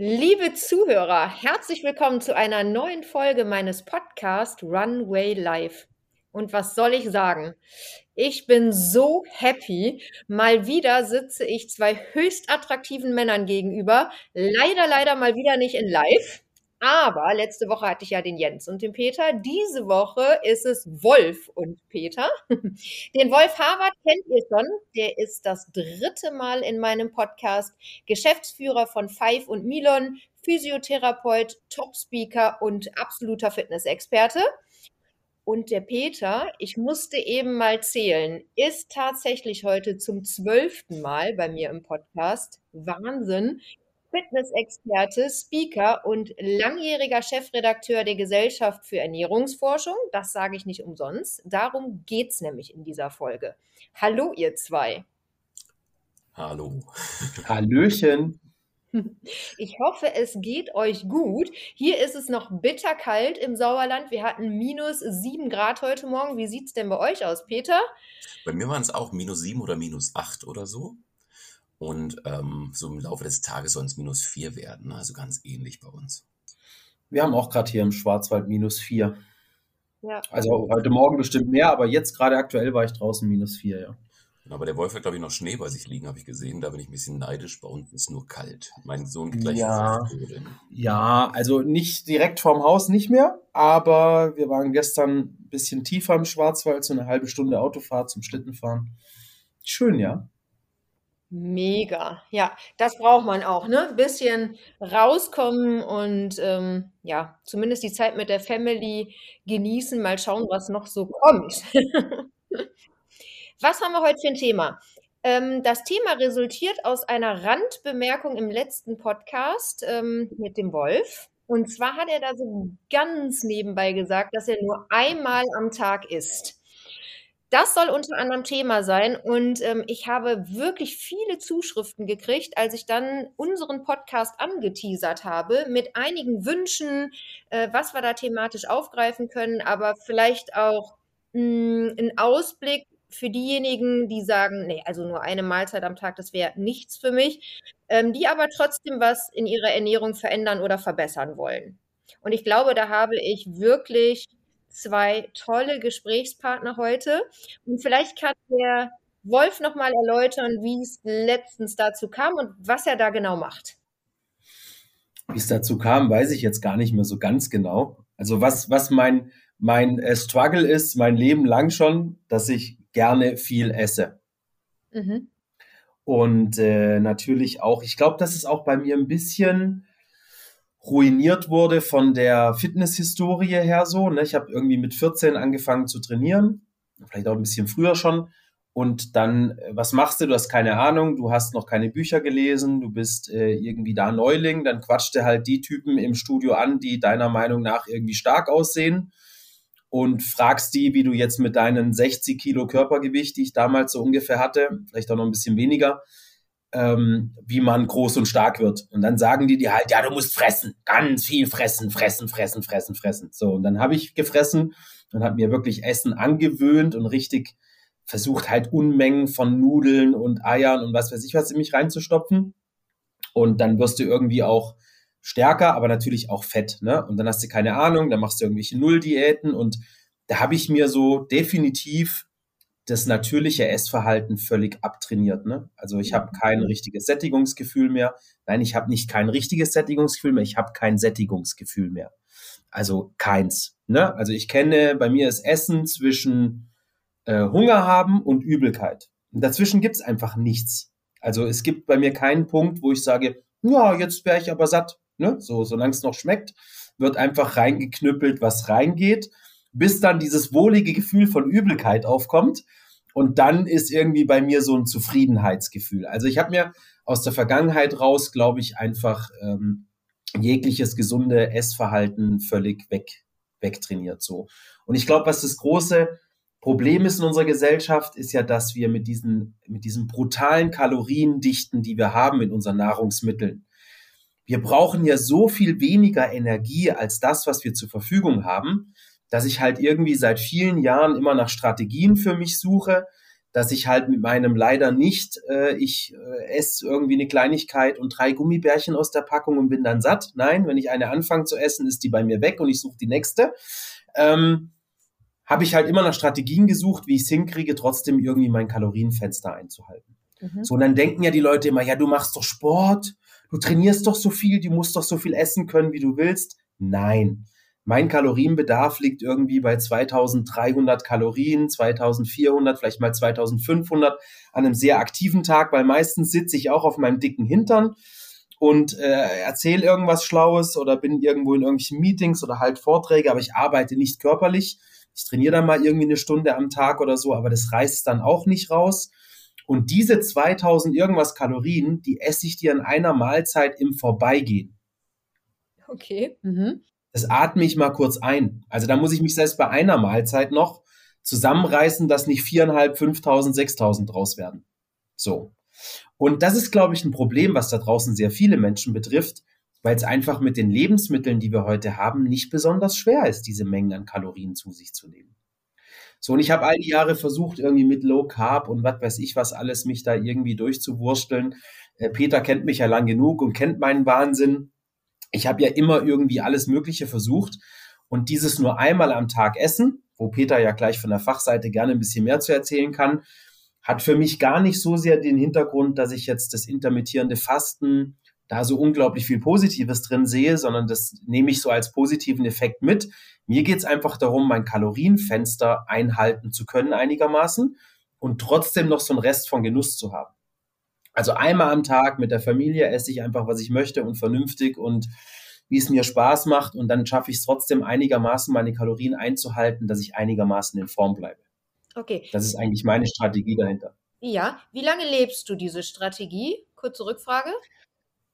Liebe Zuhörer, herzlich willkommen zu einer neuen Folge meines Podcasts Runway Live. Und was soll ich sagen? Ich bin so happy. Mal wieder sitze ich zwei höchst attraktiven Männern gegenüber. Leider, leider mal wieder nicht in live. Aber letzte Woche hatte ich ja den Jens und den Peter. Diese Woche ist es Wolf und Peter. Den Wolf Harvard kennt ihr schon. Der ist das dritte Mal in meinem Podcast. Geschäftsführer von Five und Milon, Physiotherapeut, Top-Speaker und absoluter Fitnessexperte. Und der Peter, ich musste eben mal zählen, ist tatsächlich heute zum zwölften Mal bei mir im Podcast. Wahnsinn. Fitnessexperte, Speaker und langjähriger Chefredakteur der Gesellschaft für Ernährungsforschung. Das sage ich nicht umsonst. Darum geht es nämlich in dieser Folge. Hallo, ihr zwei. Hallo. Hallöchen. Ich hoffe, es geht euch gut. Hier ist es noch bitterkalt im Sauerland. Wir hatten minus sieben Grad heute Morgen. Wie sieht es denn bei euch aus, Peter? Bei mir waren es auch minus sieben oder minus acht oder so. Und ähm, so im Laufe des Tages es minus vier werden, also ganz ähnlich bei uns. Wir haben auch gerade hier im Schwarzwald minus vier. Ja. Also heute Morgen bestimmt mehr, aber jetzt gerade aktuell war ich draußen minus vier, ja. Genau, aber der Wolf hat, glaube ich, noch Schnee bei sich liegen, habe ich gesehen. Da bin ich ein bisschen neidisch. Bei uns ist nur kalt. Mein Sohn gleich. Ja, ja, also nicht direkt vorm Haus nicht mehr, aber wir waren gestern ein bisschen tiefer im Schwarzwald, so eine halbe Stunde Autofahrt zum Schlittenfahren. Schön, ja. Mega. Ja, das braucht man auch, ne? Bisschen rauskommen und ähm, ja, zumindest die Zeit mit der Family genießen, mal schauen, was noch so kommt. Was haben wir heute für ein Thema? Ähm, das Thema resultiert aus einer Randbemerkung im letzten Podcast ähm, mit dem Wolf. Und zwar hat er da so ganz nebenbei gesagt, dass er nur einmal am Tag isst. Das soll unter anderem Thema sein und ähm, ich habe wirklich viele Zuschriften gekriegt, als ich dann unseren Podcast angeteasert habe mit einigen Wünschen, äh, was wir da thematisch aufgreifen können, aber vielleicht auch mh, hm, ein Ausblick für diejenigen, die sagen, nee, also nur eine Mahlzeit am Tag, das wäre nichts für mich, ähm, die aber trotzdem was in ihrer Ernährung verändern oder verbessern wollen. Und ich glaube, da habe ich wirklich zwei tolle Gesprächspartner heute. Und vielleicht kann der Wolf nochmal erläutern, wie es letztens dazu kam und was er da genau macht. Wie es dazu kam, weiß ich jetzt gar nicht mehr so ganz genau. Also was, was mein, mein äh, Struggle ist, mein Leben lang schon, dass ich gerne viel esse. Mhm. Und äh, natürlich auch, ich glaube, das ist auch bei mir ein bisschen ruiniert wurde von der Fitnesshistorie her so. Ne? Ich habe irgendwie mit 14 angefangen zu trainieren, vielleicht auch ein bisschen früher schon. Und dann, äh, was machst du? Du hast keine Ahnung, du hast noch keine Bücher gelesen, du bist äh, irgendwie da Neuling, dann quatscht du halt die Typen im Studio an, die deiner Meinung nach irgendwie stark aussehen und fragst die, wie du jetzt mit deinen 60 Kilo Körpergewicht, die ich damals so ungefähr hatte, vielleicht auch noch ein bisschen weniger, ähm, wie man groß und stark wird. Und dann sagen die dir halt, ja, du musst fressen, ganz viel fressen, fressen, fressen, fressen, fressen. So, und dann habe ich gefressen und habe mir wirklich Essen angewöhnt und richtig versucht halt Unmengen von Nudeln und Eiern und was weiß ich was in mich reinzustopfen. Und dann wirst du irgendwie auch stärker, aber natürlich auch fett. Ne? Und dann hast du keine Ahnung, dann machst du irgendwelche Nulldiäten und da habe ich mir so definitiv das natürliche Essverhalten völlig abtrainiert. Ne? Also ich habe kein richtiges Sättigungsgefühl mehr. Nein, ich habe nicht kein richtiges Sättigungsgefühl mehr, ich habe kein Sättigungsgefühl mehr. Also keins. Ne? Also ich kenne, bei mir ist Essen zwischen äh, Hunger haben und Übelkeit. Und dazwischen gibt's einfach nichts. Also es gibt bei mir keinen Punkt, wo ich sage, ja, jetzt wäre ich aber satt. Ne? So, solange es noch schmeckt, wird einfach reingeknüppelt, was reingeht bis dann dieses wohlige Gefühl von Übelkeit aufkommt. Und dann ist irgendwie bei mir so ein Zufriedenheitsgefühl. Also ich habe mir aus der Vergangenheit raus, glaube ich, einfach ähm, jegliches gesunde Essverhalten völlig weg, wegtrainiert so. Und ich glaube, was das große Problem ist in unserer Gesellschaft, ist ja, dass wir mit diesen, mit diesen brutalen Kaloriendichten, die wir haben in unseren Nahrungsmitteln, wir brauchen ja so viel weniger Energie als das, was wir zur Verfügung haben, dass ich halt irgendwie seit vielen Jahren immer nach Strategien für mich suche, dass ich halt mit meinem leider nicht, äh, ich äh, esse irgendwie eine Kleinigkeit und drei Gummibärchen aus der Packung und bin dann satt. Nein, wenn ich eine anfange zu essen, ist die bei mir weg und ich suche die nächste. Ähm, habe ich halt immer nach Strategien gesucht, wie ich es hinkriege, trotzdem irgendwie mein Kalorienfenster einzuhalten. Mhm. So, und dann denken ja die Leute immer, ja, du machst doch Sport, du trainierst doch so viel, du musst doch so viel essen können, wie du willst. Nein. Mein Kalorienbedarf liegt irgendwie bei 2300 Kalorien, 2400, vielleicht mal 2500 an einem sehr aktiven Tag, weil meistens sitze ich auch auf meinem dicken Hintern und äh, erzähle irgendwas Schlaues oder bin irgendwo in irgendwelchen Meetings oder halt Vorträge, aber ich arbeite nicht körperlich. Ich trainiere dann mal irgendwie eine Stunde am Tag oder so, aber das reißt dann auch nicht raus. Und diese 2000 irgendwas Kalorien, die esse ich dir in einer Mahlzeit im Vorbeigehen. Okay. Mhm. Das atme ich mal kurz ein. Also da muss ich mich selbst bei einer Mahlzeit noch zusammenreißen, dass nicht viereinhalb, 5000, 6000 draus werden. So. Und das ist, glaube ich, ein Problem, was da draußen sehr viele Menschen betrifft, weil es einfach mit den Lebensmitteln, die wir heute haben, nicht besonders schwer ist, diese Mengen an Kalorien zu sich zu nehmen. So, und ich habe all die Jahre versucht, irgendwie mit Low Carb und was weiß ich was alles, mich da irgendwie durchzuwursteln. Äh, Peter kennt mich ja lang genug und kennt meinen Wahnsinn. Ich habe ja immer irgendwie alles Mögliche versucht. Und dieses nur einmal am Tag essen, wo Peter ja gleich von der Fachseite gerne ein bisschen mehr zu erzählen kann, hat für mich gar nicht so sehr den Hintergrund, dass ich jetzt das intermittierende Fasten da so unglaublich viel Positives drin sehe, sondern das nehme ich so als positiven Effekt mit. Mir geht es einfach darum, mein Kalorienfenster einhalten zu können einigermaßen und trotzdem noch so einen Rest von Genuss zu haben. Also einmal am Tag mit der Familie esse ich einfach, was ich möchte und vernünftig und wie es mir Spaß macht und dann schaffe ich es trotzdem einigermaßen meine Kalorien einzuhalten, dass ich einigermaßen in Form bleibe. Okay. Das ist eigentlich meine Strategie dahinter. Ja, wie lange lebst du diese Strategie? Kurze Rückfrage.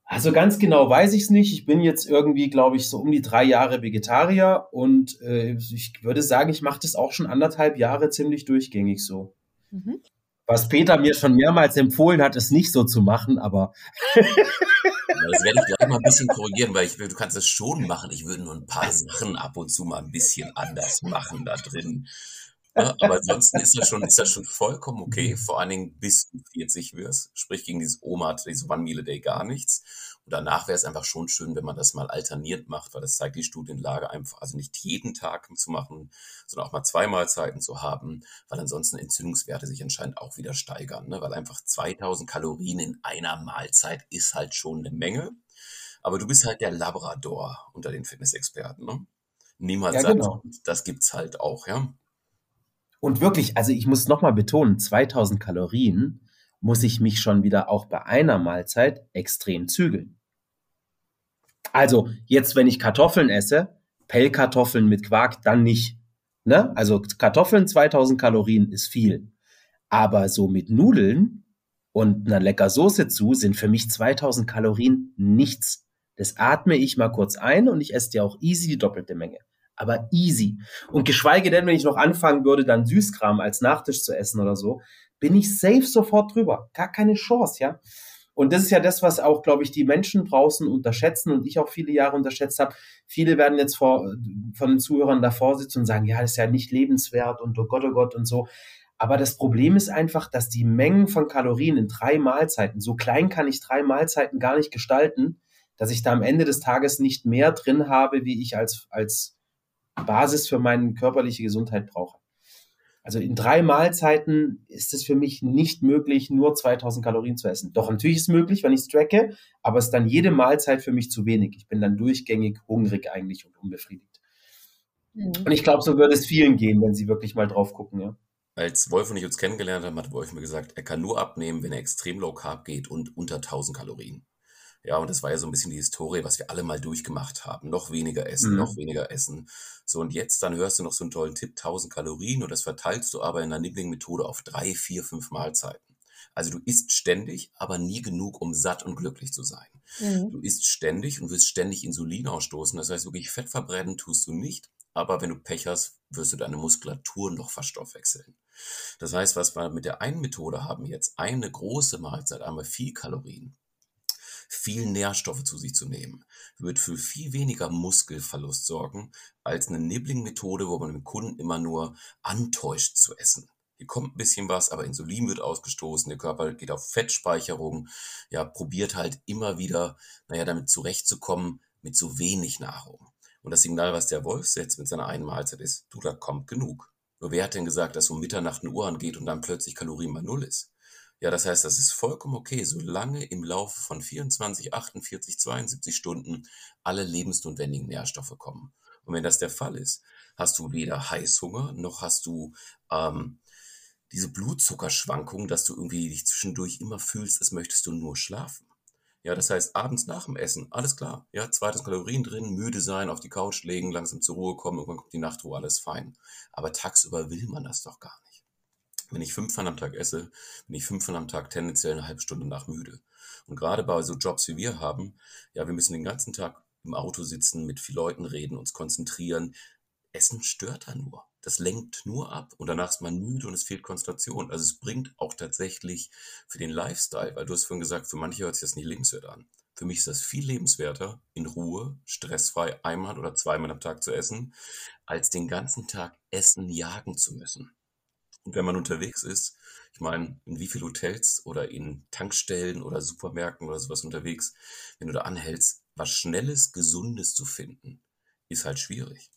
Also ganz genau weiß ich es nicht. Ich bin jetzt irgendwie, glaube ich, so um die drei Jahre Vegetarier und äh, ich würde sagen, ich mache das auch schon anderthalb Jahre ziemlich durchgängig so. Mhm. Was Peter mir schon mehrmals empfohlen hat, ist nicht so zu machen, aber. das werde ich gleich mal ein bisschen korrigieren, weil ich will, du kannst es schon machen. Ich würde nur ein paar Sachen ab und zu mal ein bisschen anders machen da drin. Aber ansonsten ist das schon, ist das schon vollkommen okay. Vor allen Dingen bis du 40 wirst. Sprich, gegen dieses Oma, diese One Meal a Day gar nichts. Und danach wäre es einfach schon schön, wenn man das mal alterniert macht, weil das zeigt die Studienlage einfach, also nicht jeden Tag zu machen, sondern auch mal zwei Mahlzeiten zu haben, weil ansonsten Entzündungswerte sich anscheinend auch wieder steigern, ne? weil einfach 2000 Kalorien in einer Mahlzeit ist halt schon eine Menge. Aber du bist halt der Labrador unter den Fitnessexperten, ne? Niemals ja, sagt, genau. das gibt's halt auch, ja. Und wirklich, also ich muss nochmal betonen, 2000 Kalorien muss ich mich schon wieder auch bei einer Mahlzeit extrem zügeln. Also jetzt, wenn ich Kartoffeln esse, Pellkartoffeln mit Quark, dann nicht. Ne? Also Kartoffeln 2000 Kalorien ist viel. Aber so mit Nudeln und einer lecker Soße zu sind für mich 2000 Kalorien nichts. Das atme ich mal kurz ein und ich esse dir auch easy die doppelte Menge aber easy. Und geschweige denn, wenn ich noch anfangen würde, dann Süßkram als Nachtisch zu essen oder so, bin ich safe sofort drüber. Gar keine Chance, ja. Und das ist ja das, was auch, glaube ich, die Menschen draußen unterschätzen und ich auch viele Jahre unterschätzt habe. Viele werden jetzt vor, von den Zuhörern davor sitzen und sagen, ja, das ist ja nicht lebenswert und oh Gott, oh Gott und so. Aber das Problem ist einfach, dass die Mengen von Kalorien in drei Mahlzeiten, so klein kann ich drei Mahlzeiten gar nicht gestalten, dass ich da am Ende des Tages nicht mehr drin habe, wie ich als, als Basis für meine körperliche Gesundheit brauche. Also in drei Mahlzeiten ist es für mich nicht möglich, nur 2000 Kalorien zu essen. Doch natürlich ist es möglich, wenn ich es tracke, aber es ist dann jede Mahlzeit für mich zu wenig. Ich bin dann durchgängig hungrig eigentlich und unbefriedigt. Mhm. Und ich glaube, so würde es vielen gehen, wenn sie wirklich mal drauf gucken, ja. Als Wolf und ich uns kennengelernt haben, hat Wolf mir gesagt, er kann nur abnehmen, wenn er extrem low carb geht und unter 1000 Kalorien. Ja, und das war ja so ein bisschen die Historie, was wir alle mal durchgemacht haben. Noch weniger essen, mhm. noch weniger essen. So, und jetzt, dann hörst du noch so einen tollen Tipp, 1000 Kalorien, und das verteilst du aber in der Nibbling-Methode auf drei, vier, fünf Mahlzeiten. Also du isst ständig, aber nie genug, um satt und glücklich zu sein. Mhm. Du isst ständig und wirst ständig Insulin ausstoßen. Das heißt, wirklich Fett verbrennen tust du nicht, aber wenn du Pech hast, wirst du deine Muskulatur noch verstoffwechseln. Das heißt, was wir mit der einen Methode haben jetzt, eine große Mahlzeit, einmal viel Kalorien, viel Nährstoffe zu sich zu nehmen, wird für viel weniger Muskelverlust sorgen als eine Nibbling-Methode, wo man dem Kunden immer nur antäuscht zu essen. Hier kommt ein bisschen was, aber Insulin wird ausgestoßen, der Körper geht auf Fettspeicherung, ja, probiert halt immer wieder, naja, damit zurechtzukommen mit so wenig Nahrung. Und das Signal, was der Wolf setzt mit seiner einen Mahlzeit ist, du, da kommt genug. Nur wer hat denn gesagt, dass um Mitternacht eine Uhr angeht und dann plötzlich Kalorien mal Null ist? Ja, das heißt, das ist vollkommen okay, solange im Laufe von 24, 48, 72 Stunden alle lebensnotwendigen Nährstoffe kommen. Und wenn das der Fall ist, hast du weder Heißhunger, noch hast du ähm, diese Blutzuckerschwankung, dass du irgendwie dich zwischendurch immer fühlst, als möchtest du nur schlafen. Ja, das heißt, abends nach dem Essen, alles klar. Ja, zweites Kalorien drin, müde sein, auf die Couch legen, langsam zur Ruhe kommen, irgendwann kommt die Nachtruhe, alles fein. Aber tagsüber will man das doch gar nicht. Wenn ich fünfmal am Tag esse, bin ich fünfmal am Tag tendenziell eine halbe Stunde nach müde. Und gerade bei so Jobs wie wir haben, ja, wir müssen den ganzen Tag im Auto sitzen, mit vielen Leuten reden, uns konzentrieren. Essen stört da nur. Das lenkt nur ab und danach ist man müde und es fehlt Konzentration. Also es bringt auch tatsächlich für den Lifestyle, weil du hast vorhin gesagt, für manche hört sich das nicht lebenswert an. Für mich ist das viel lebenswerter, in Ruhe, stressfrei einmal oder zweimal am Tag zu essen, als den ganzen Tag Essen jagen zu müssen. Und wenn man unterwegs ist, ich meine, in wie viele Hotels oder in Tankstellen oder Supermärkten oder sowas unterwegs, wenn du da anhältst, was Schnelles, Gesundes zu finden, ist halt schwierig.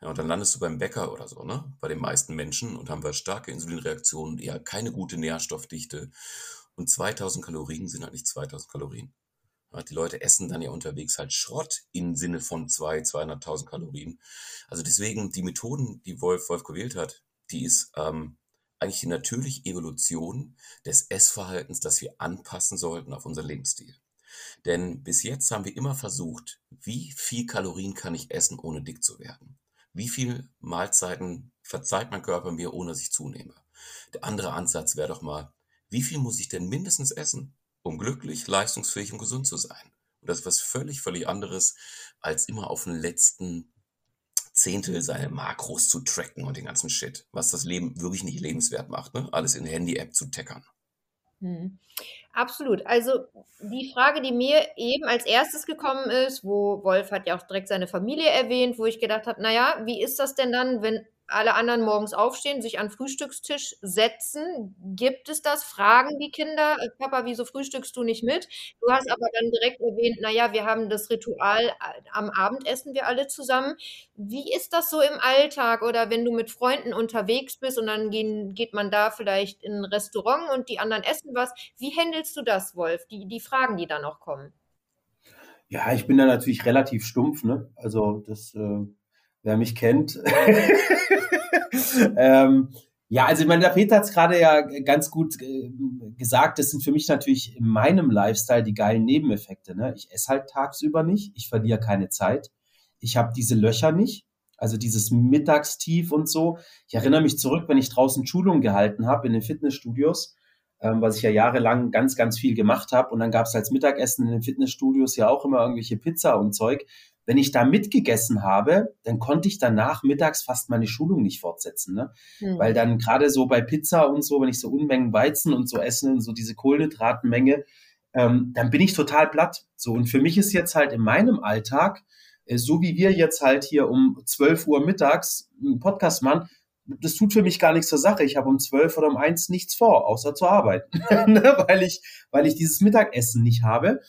Ja, und dann landest du beim Bäcker oder so, ne? Bei den meisten Menschen und haben wir starke Insulinreaktionen, eher keine gute Nährstoffdichte. Und 2000 Kalorien sind halt nicht 2000 Kalorien. Ja, die Leute essen dann ja unterwegs halt Schrott im Sinne von 2, 200.000 Kalorien. Also deswegen die Methoden, die Wolf, Wolf gewählt hat, die ist ähm, eigentlich die natürliche Evolution des Essverhaltens, das wir anpassen sollten auf unseren Lebensstil. Denn bis jetzt haben wir immer versucht, wie viel Kalorien kann ich essen, ohne dick zu werden? Wie viel Mahlzeiten verzeiht mein Körper mir, ohne dass ich zunehme? Der andere Ansatz wäre doch mal, wie viel muss ich denn mindestens essen, um glücklich, leistungsfähig und gesund zu sein? Und das ist was völlig, völlig anderes, als immer auf den letzten Zehntel seine Makros zu tracken und den ganzen Shit, was das Leben wirklich nicht lebenswert macht, ne? alles in Handy-App zu tackern. Hm. Absolut. Also die Frage, die mir eben als erstes gekommen ist, wo Wolf hat ja auch direkt seine Familie erwähnt, wo ich gedacht habe, naja, wie ist das denn dann, wenn alle anderen morgens aufstehen, sich an Frühstückstisch setzen. Gibt es das? Fragen die Kinder, äh, Papa, wieso frühstückst du nicht mit? Du hast aber dann direkt erwähnt, naja, wir haben das Ritual, am Abend essen wir alle zusammen. Wie ist das so im Alltag oder wenn du mit Freunden unterwegs bist und dann gehen, geht man da vielleicht in ein Restaurant und die anderen essen was? Wie handelst du das, Wolf? Die, die Fragen, die da noch kommen. Ja, ich bin da natürlich relativ stumpf, ne? Also das, äh, wer mich kennt, ähm, ja, also ich meine, der Peter hat es gerade ja ganz gut äh, gesagt. Das sind für mich natürlich in meinem Lifestyle die geilen Nebeneffekte. Ne? Ich esse halt tagsüber nicht, ich verliere keine Zeit. Ich habe diese Löcher nicht, also dieses Mittagstief und so. Ich erinnere mich zurück, wenn ich draußen Schulungen gehalten habe in den Fitnessstudios, ähm, was ich ja jahrelang ganz, ganz viel gemacht habe. Und dann gab es als Mittagessen in den Fitnessstudios ja auch immer irgendwelche Pizza und Zeug wenn ich da mitgegessen habe, dann konnte ich danach mittags fast meine Schulung nicht fortsetzen, ne? Mhm. Weil dann gerade so bei Pizza und so, wenn ich so Unmengen Weizen und so esse und so diese Kohlenhydratmenge, ähm, dann bin ich total platt. So und für mich ist jetzt halt in meinem Alltag, äh, so wie wir jetzt halt hier um 12 Uhr mittags einen Podcast machen, das tut für mich gar nichts zur Sache. Ich habe um 12 oder um 1 nichts vor, außer zu arbeiten, ne? weil ich weil ich dieses Mittagessen nicht habe.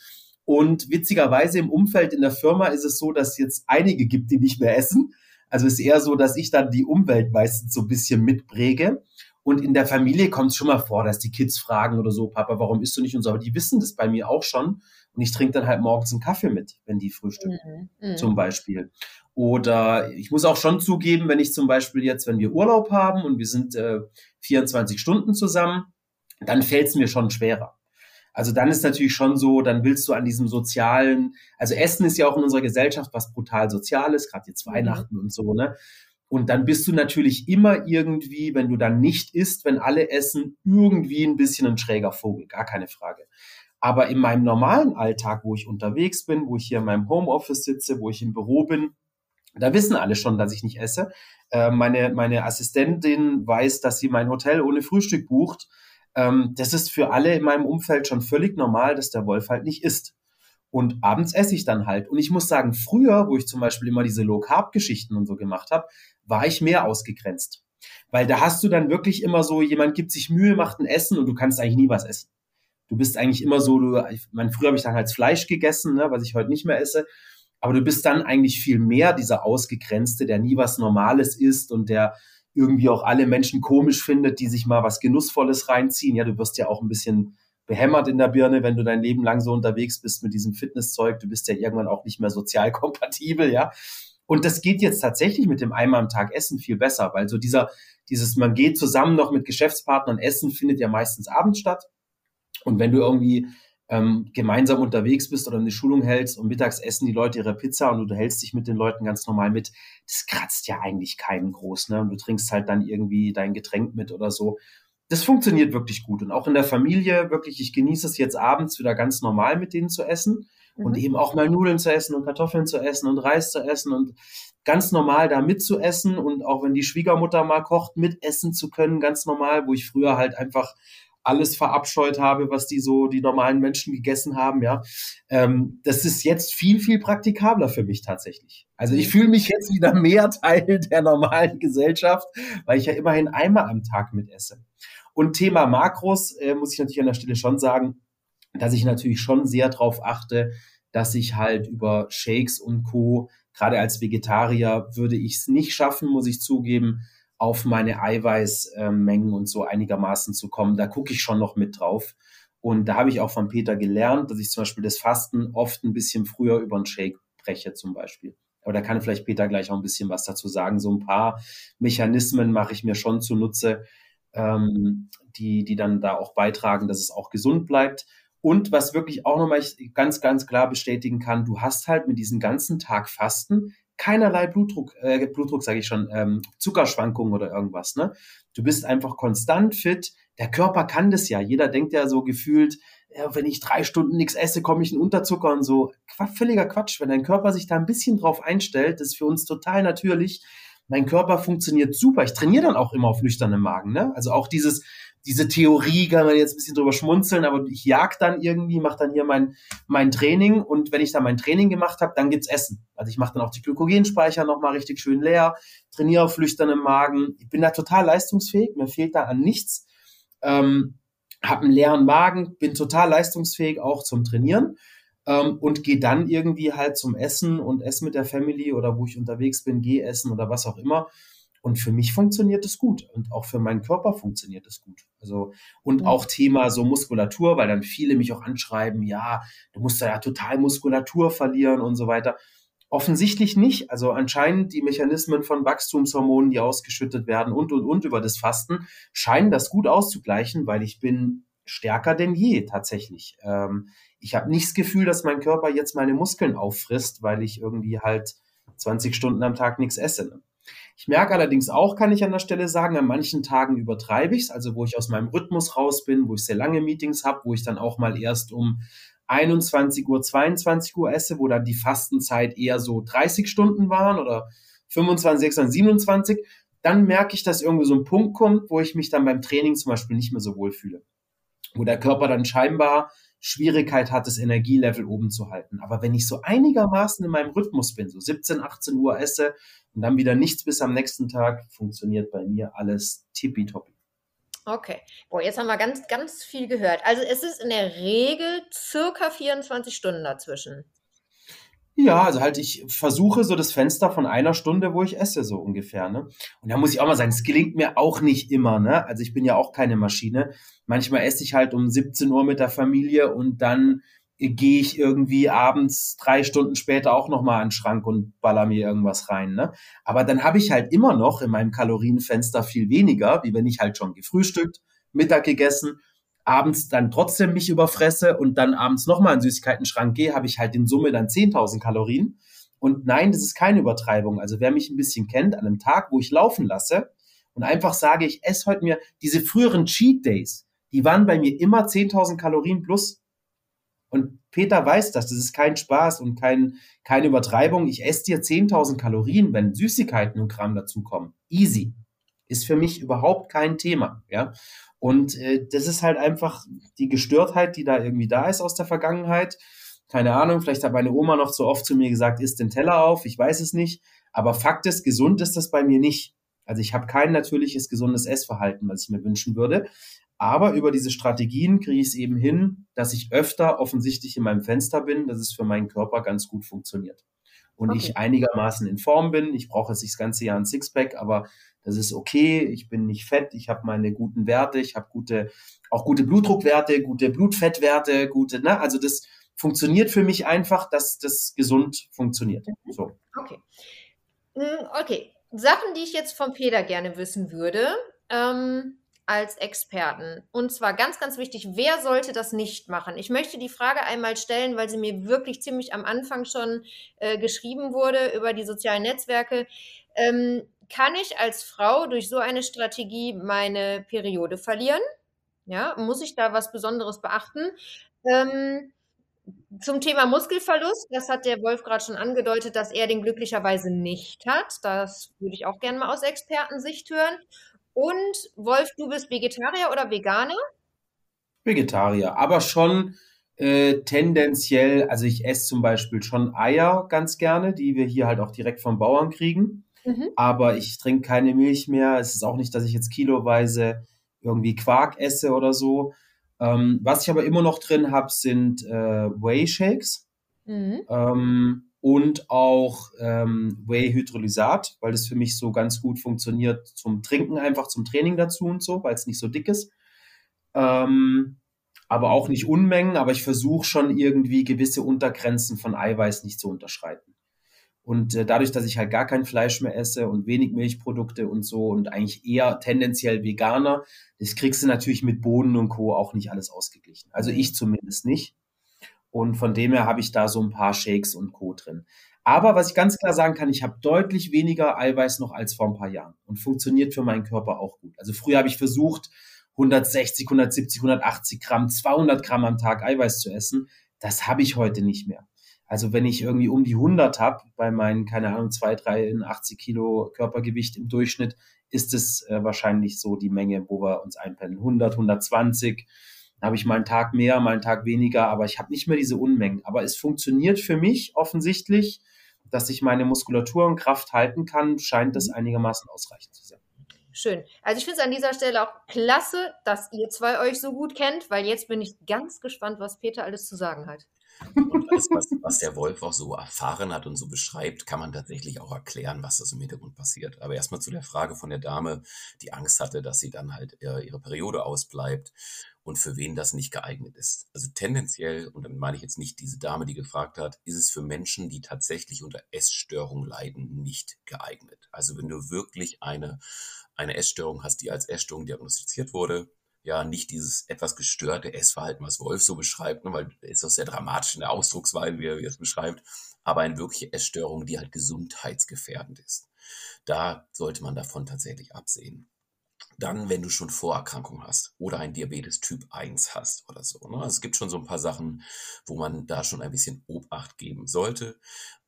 Und witzigerweise im Umfeld in der Firma ist es so, dass es jetzt einige gibt, die nicht mehr essen. Also es ist eher so, dass ich dann die Umwelt meistens so ein bisschen mitpräge. Und in der Familie kommt es schon mal vor, dass die Kids fragen oder so, Papa, warum isst du nicht und so. Aber die wissen das bei mir auch schon. Und ich trinke dann halt morgens einen Kaffee mit, wenn die frühstücken, mhm. mhm. zum Beispiel. Oder ich muss auch schon zugeben, wenn ich zum Beispiel jetzt, wenn wir Urlaub haben und wir sind äh, 24 Stunden zusammen, dann fällt es mir schon schwerer. Also dann ist natürlich schon so, dann willst du an diesem sozialen, also Essen ist ja auch in unserer Gesellschaft was brutal Soziales, gerade jetzt mhm. Weihnachten mhm. und so, ne? Und dann bist du natürlich immer irgendwie, wenn du dann nicht isst, wenn alle essen, irgendwie ein bisschen ein schräger Vogel, gar keine Frage. Aber in meinem normalen Alltag, wo ich unterwegs bin, wo ich hier in meinem Homeoffice sitze, wo ich im Büro bin, da wissen alle schon, dass ich nicht esse. Äh, meine, meine Assistentin weiß, dass sie mein Hotel ohne Frühstück bucht. Ähm, das ist für alle in meinem Umfeld schon völlig normal, dass der Wolf halt nicht isst. Und abends esse ich dann halt. Und ich muss sagen, früher, wo ich zum Beispiel immer diese Low-Carb-Geschichten und so gemacht habe, war ich mehr ausgegrenzt. Weil da hast du dann wirklich immer so, jemand gibt sich Mühe, macht ein Essen und du kannst eigentlich nie was essen. Du bist eigentlich immer so, du, ich mein, früher habe ich dann halt Fleisch gegessen, ne, was ich heute nicht mehr esse. Aber du bist dann eigentlich viel mehr dieser Ausgegrenzte, der nie was Normales isst und der irgendwie auch alle Menschen komisch findet, die sich mal was Genussvolles reinziehen. Ja, du wirst ja auch ein bisschen behämmert in der Birne, wenn du dein Leben lang so unterwegs bist mit diesem Fitnesszeug. Du bist ja irgendwann auch nicht mehr sozial kompatibel, ja. Und das geht jetzt tatsächlich mit dem einmal am Tag Essen viel besser, weil so dieser, dieses, man geht zusammen noch mit Geschäftspartnern essen, findet ja meistens abends statt. Und wenn du irgendwie ähm, gemeinsam unterwegs bist oder eine Schulung hältst und mittags essen die Leute ihre Pizza und du hältst dich mit den Leuten ganz normal mit, das kratzt ja eigentlich keinen groß, ne? Und du trinkst halt dann irgendwie dein Getränk mit oder so. Das funktioniert wirklich gut. Und auch in der Familie, wirklich, ich genieße es jetzt abends wieder ganz normal mit denen zu essen mhm. und eben auch mal Nudeln zu essen und Kartoffeln zu essen und Reis zu essen und ganz normal da mitzuessen und auch wenn die Schwiegermutter mal kocht, mitessen zu können, ganz normal, wo ich früher halt einfach alles verabscheut habe, was die so, die normalen Menschen gegessen haben, ja. Ähm, das ist jetzt viel, viel praktikabler für mich tatsächlich. Also ich mhm. fühle mich jetzt wieder mehr Teil der normalen Gesellschaft, weil ich ja immerhin einmal am Tag mit esse. Und Thema Makros äh, muss ich natürlich an der Stelle schon sagen, dass ich natürlich schon sehr darauf achte, dass ich halt über Shakes und Co. Gerade als Vegetarier würde ich es nicht schaffen, muss ich zugeben, auf meine Eiweißmengen und so einigermaßen zu kommen. Da gucke ich schon noch mit drauf. Und da habe ich auch von Peter gelernt, dass ich zum Beispiel das Fasten oft ein bisschen früher über einen Shake breche zum Beispiel. Aber da kann vielleicht Peter gleich auch ein bisschen was dazu sagen. So ein paar Mechanismen mache ich mir schon zunutze, ähm, die, die dann da auch beitragen, dass es auch gesund bleibt. Und was wirklich auch nochmal ganz, ganz klar bestätigen kann, du hast halt mit diesem ganzen Tag Fasten keinerlei Blutdruck, äh, Blutdruck sage ich schon, ähm, Zuckerschwankungen oder irgendwas. Ne? Du bist einfach konstant fit. Der Körper kann das ja. Jeder denkt ja so gefühlt, ja, wenn ich drei Stunden nichts esse, komme ich in Unterzucker und so. Quatsch, völliger Quatsch. Wenn dein Körper sich da ein bisschen drauf einstellt, ist für uns total natürlich. Mein Körper funktioniert super. Ich trainiere dann auch immer auf nüchternem Magen. Ne? Also auch dieses, diese Theorie kann man jetzt ein bisschen drüber schmunzeln, aber ich jag dann irgendwie, mache dann hier mein, mein Training und wenn ich dann mein Training gemacht habe, dann gibt's Essen. Also ich mache dann auch die Glykogenspeicher nochmal richtig schön leer, trainiere auf flüchternem Magen. Ich bin da total leistungsfähig, mir fehlt da an nichts. Ähm, habe einen leeren Magen, bin total leistungsfähig auch zum Trainieren ähm, und gehe dann irgendwie halt zum Essen und esse mit der Family oder wo ich unterwegs bin, gehe essen oder was auch immer. Und für mich funktioniert es gut und auch für meinen Körper funktioniert es gut. Also und ja. auch Thema so Muskulatur, weil dann viele mich auch anschreiben, ja, du musst da ja total Muskulatur verlieren und so weiter. Offensichtlich nicht. Also anscheinend die Mechanismen von Wachstumshormonen, die ausgeschüttet werden und und und über das Fasten scheinen das gut auszugleichen, weil ich bin stärker denn je tatsächlich. Ähm, ich habe nicht das Gefühl, dass mein Körper jetzt meine Muskeln auffrisst, weil ich irgendwie halt 20 Stunden am Tag nichts esse. Ich merke allerdings auch, kann ich an der Stelle sagen, an manchen Tagen übertreibe ich es, also wo ich aus meinem Rhythmus raus bin, wo ich sehr lange Meetings habe, wo ich dann auch mal erst um 21 Uhr, 22 Uhr esse, wo dann die Fastenzeit eher so 30 Stunden waren oder 25, 26, 27, dann merke ich, dass irgendwie so ein Punkt kommt, wo ich mich dann beim Training zum Beispiel nicht mehr so wohl fühle. Wo der Körper dann scheinbar Schwierigkeit hat, das Energielevel oben zu halten. Aber wenn ich so einigermaßen in meinem Rhythmus bin, so 17, 18 Uhr esse und dann wieder nichts bis am nächsten Tag, funktioniert bei mir alles tippitoppi. Okay. Boah, jetzt haben wir ganz, ganz viel gehört. Also es ist in der Regel circa 24 Stunden dazwischen. Ja, also halt, ich versuche so das Fenster von einer Stunde, wo ich esse, so ungefähr, ne? Und da muss ich auch mal sagen, es gelingt mir auch nicht immer, ne? Also ich bin ja auch keine Maschine. Manchmal esse ich halt um 17 Uhr mit der Familie und dann gehe ich irgendwie abends drei Stunden später auch nochmal an den Schrank und baller mir irgendwas rein, ne? Aber dann habe ich halt immer noch in meinem Kalorienfenster viel weniger, wie wenn ich halt schon gefrühstückt, Mittag gegessen abends dann trotzdem mich überfresse und dann abends nochmal in den Süßigkeiten-Schrank gehe, habe ich halt in Summe dann 10.000 Kalorien. Und nein, das ist keine Übertreibung. Also wer mich ein bisschen kennt, an einem Tag, wo ich laufen lasse und einfach sage, ich esse heute mir diese früheren Cheat Days, die waren bei mir immer 10.000 Kalorien plus. Und Peter weiß das, das ist kein Spaß und kein, keine Übertreibung. Ich esse dir 10.000 Kalorien, wenn Süßigkeiten und Kram dazukommen. Easy. Ist für mich überhaupt kein Thema. Ja? Und äh, das ist halt einfach die Gestörtheit, die da irgendwie da ist aus der Vergangenheit. Keine Ahnung, vielleicht hat meine Oma noch zu oft zu mir gesagt, isst den Teller auf, ich weiß es nicht. Aber Fakt ist, gesund ist das bei mir nicht. Also ich habe kein natürliches, gesundes Essverhalten, was ich mir wünschen würde. Aber über diese Strategien kriege ich es eben hin, dass ich öfter offensichtlich in meinem Fenster bin, dass es für meinen Körper ganz gut funktioniert. Und okay. ich einigermaßen in Form bin. Ich brauche jetzt nicht das ganze Jahr ein Sixpack, aber das ist okay. Ich bin nicht fett. Ich habe meine guten Werte. Ich habe gute, auch gute Blutdruckwerte, gute Blutfettwerte, gute, ne? Also das funktioniert für mich einfach, dass das gesund funktioniert. Mhm. So. Okay. Hm, okay. Sachen, die ich jetzt vom Peter gerne wissen würde. Ähm, als Experten. Und zwar ganz, ganz wichtig, wer sollte das nicht machen? Ich möchte die Frage einmal stellen, weil sie mir wirklich ziemlich am Anfang schon äh, geschrieben wurde über die sozialen Netzwerke. Ähm, kann ich als Frau durch so eine Strategie meine Periode verlieren? Ja, muss ich da was Besonderes beachten? Ähm, zum Thema Muskelverlust, das hat der Wolf gerade schon angedeutet, dass er den glücklicherweise nicht hat. Das würde ich auch gerne mal aus Expertensicht hören. Und Wolf, du bist Vegetarier oder Veganer? Vegetarier, aber schon äh, tendenziell, also ich esse zum Beispiel schon Eier ganz gerne, die wir hier halt auch direkt vom Bauern kriegen. Mhm. Aber ich trinke keine Milch mehr. Es ist auch nicht, dass ich jetzt kiloweise irgendwie Quark esse oder so. Ähm, was ich aber immer noch drin habe, sind äh, Whey Shakes. Mhm. Ähm, und auch ähm, Whey-Hydrolysat, weil das für mich so ganz gut funktioniert zum Trinken, einfach zum Training dazu und so, weil es nicht so dick ist. Ähm, aber auch nicht Unmengen, aber ich versuche schon irgendwie gewisse Untergrenzen von Eiweiß nicht zu unterschreiten. Und äh, dadurch, dass ich halt gar kein Fleisch mehr esse und wenig Milchprodukte und so und eigentlich eher tendenziell Veganer, das kriegst du natürlich mit Bohnen und Co. auch nicht alles ausgeglichen. Also ich zumindest nicht. Und von dem her habe ich da so ein paar Shakes und Co. drin. Aber was ich ganz klar sagen kann, ich habe deutlich weniger Eiweiß noch als vor ein paar Jahren und funktioniert für meinen Körper auch gut. Also früher habe ich versucht, 160, 170, 180 Gramm, 200 Gramm am Tag Eiweiß zu essen. Das habe ich heute nicht mehr. Also wenn ich irgendwie um die 100 habe, bei meinen, keine Ahnung, 2, 83 Kilo Körpergewicht im Durchschnitt, ist es äh, wahrscheinlich so die Menge, wo wir uns einpendeln. 100, 120 habe ich mal einen Tag mehr, mal einen Tag weniger, aber ich habe nicht mehr diese Unmengen. Aber es funktioniert für mich offensichtlich, dass ich meine Muskulatur und Kraft halten kann, scheint das einigermaßen ausreichend zu sein. Schön. Also ich finde es an dieser Stelle auch klasse, dass ihr zwei euch so gut kennt, weil jetzt bin ich ganz gespannt, was Peter alles zu sagen hat. Alles, was, was, der Wolf auch so erfahren hat und so beschreibt, kann man tatsächlich auch erklären, was da so im Hintergrund passiert. Aber erstmal zu der Frage von der Dame, die Angst hatte, dass sie dann halt äh, ihre Periode ausbleibt und für wen das nicht geeignet ist. Also tendenziell, und damit meine ich jetzt nicht diese Dame, die gefragt hat, ist es für Menschen, die tatsächlich unter Essstörung leiden, nicht geeignet. Also wenn du wirklich eine, eine Essstörung hast, die als Essstörung diagnostiziert wurde, ja nicht dieses etwas gestörte Essverhalten, was Wolf so beschreibt, ne, weil ist das sehr dramatisch in der Ausdrucksweise, wie er, wie er es beschreibt, aber eine wirkliche Essstörung, die halt gesundheitsgefährdend ist. Da sollte man davon tatsächlich absehen. Dann, wenn du schon Vorerkrankungen hast oder ein Diabetes Typ 1 hast oder so. Ne? Also es gibt schon so ein paar Sachen, wo man da schon ein bisschen Obacht geben sollte.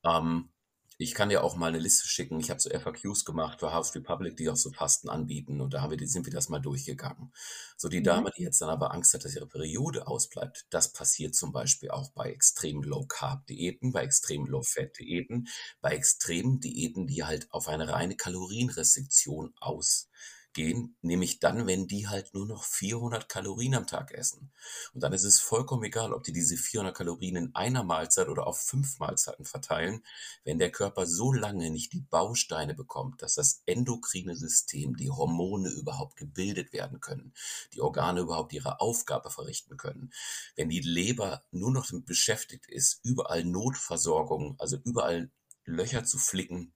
Ähm, ich kann dir auch mal eine Liste schicken. Ich habe so FAQs gemacht für House Republic, die auch so Fasten anbieten. Und da haben wir, sind wir das mal durchgegangen. So die mhm. Dame, die jetzt dann aber Angst hat, dass ihre Periode ausbleibt, das passiert zum Beispiel auch bei extrem Low Carb Diäten, bei extrem Low Fat Diäten, bei extremen Diäten, die halt auf eine reine Kalorienrestriktion aus gehen, nämlich dann, wenn die halt nur noch 400 Kalorien am Tag essen. Und dann ist es vollkommen egal, ob die diese 400 Kalorien in einer Mahlzeit oder auf fünf Mahlzeiten verteilen, wenn der Körper so lange nicht die Bausteine bekommt, dass das endokrine System, die Hormone überhaupt gebildet werden können, die Organe überhaupt ihre Aufgabe verrichten können. Wenn die Leber nur noch beschäftigt ist, überall Notversorgung, also überall Löcher zu flicken,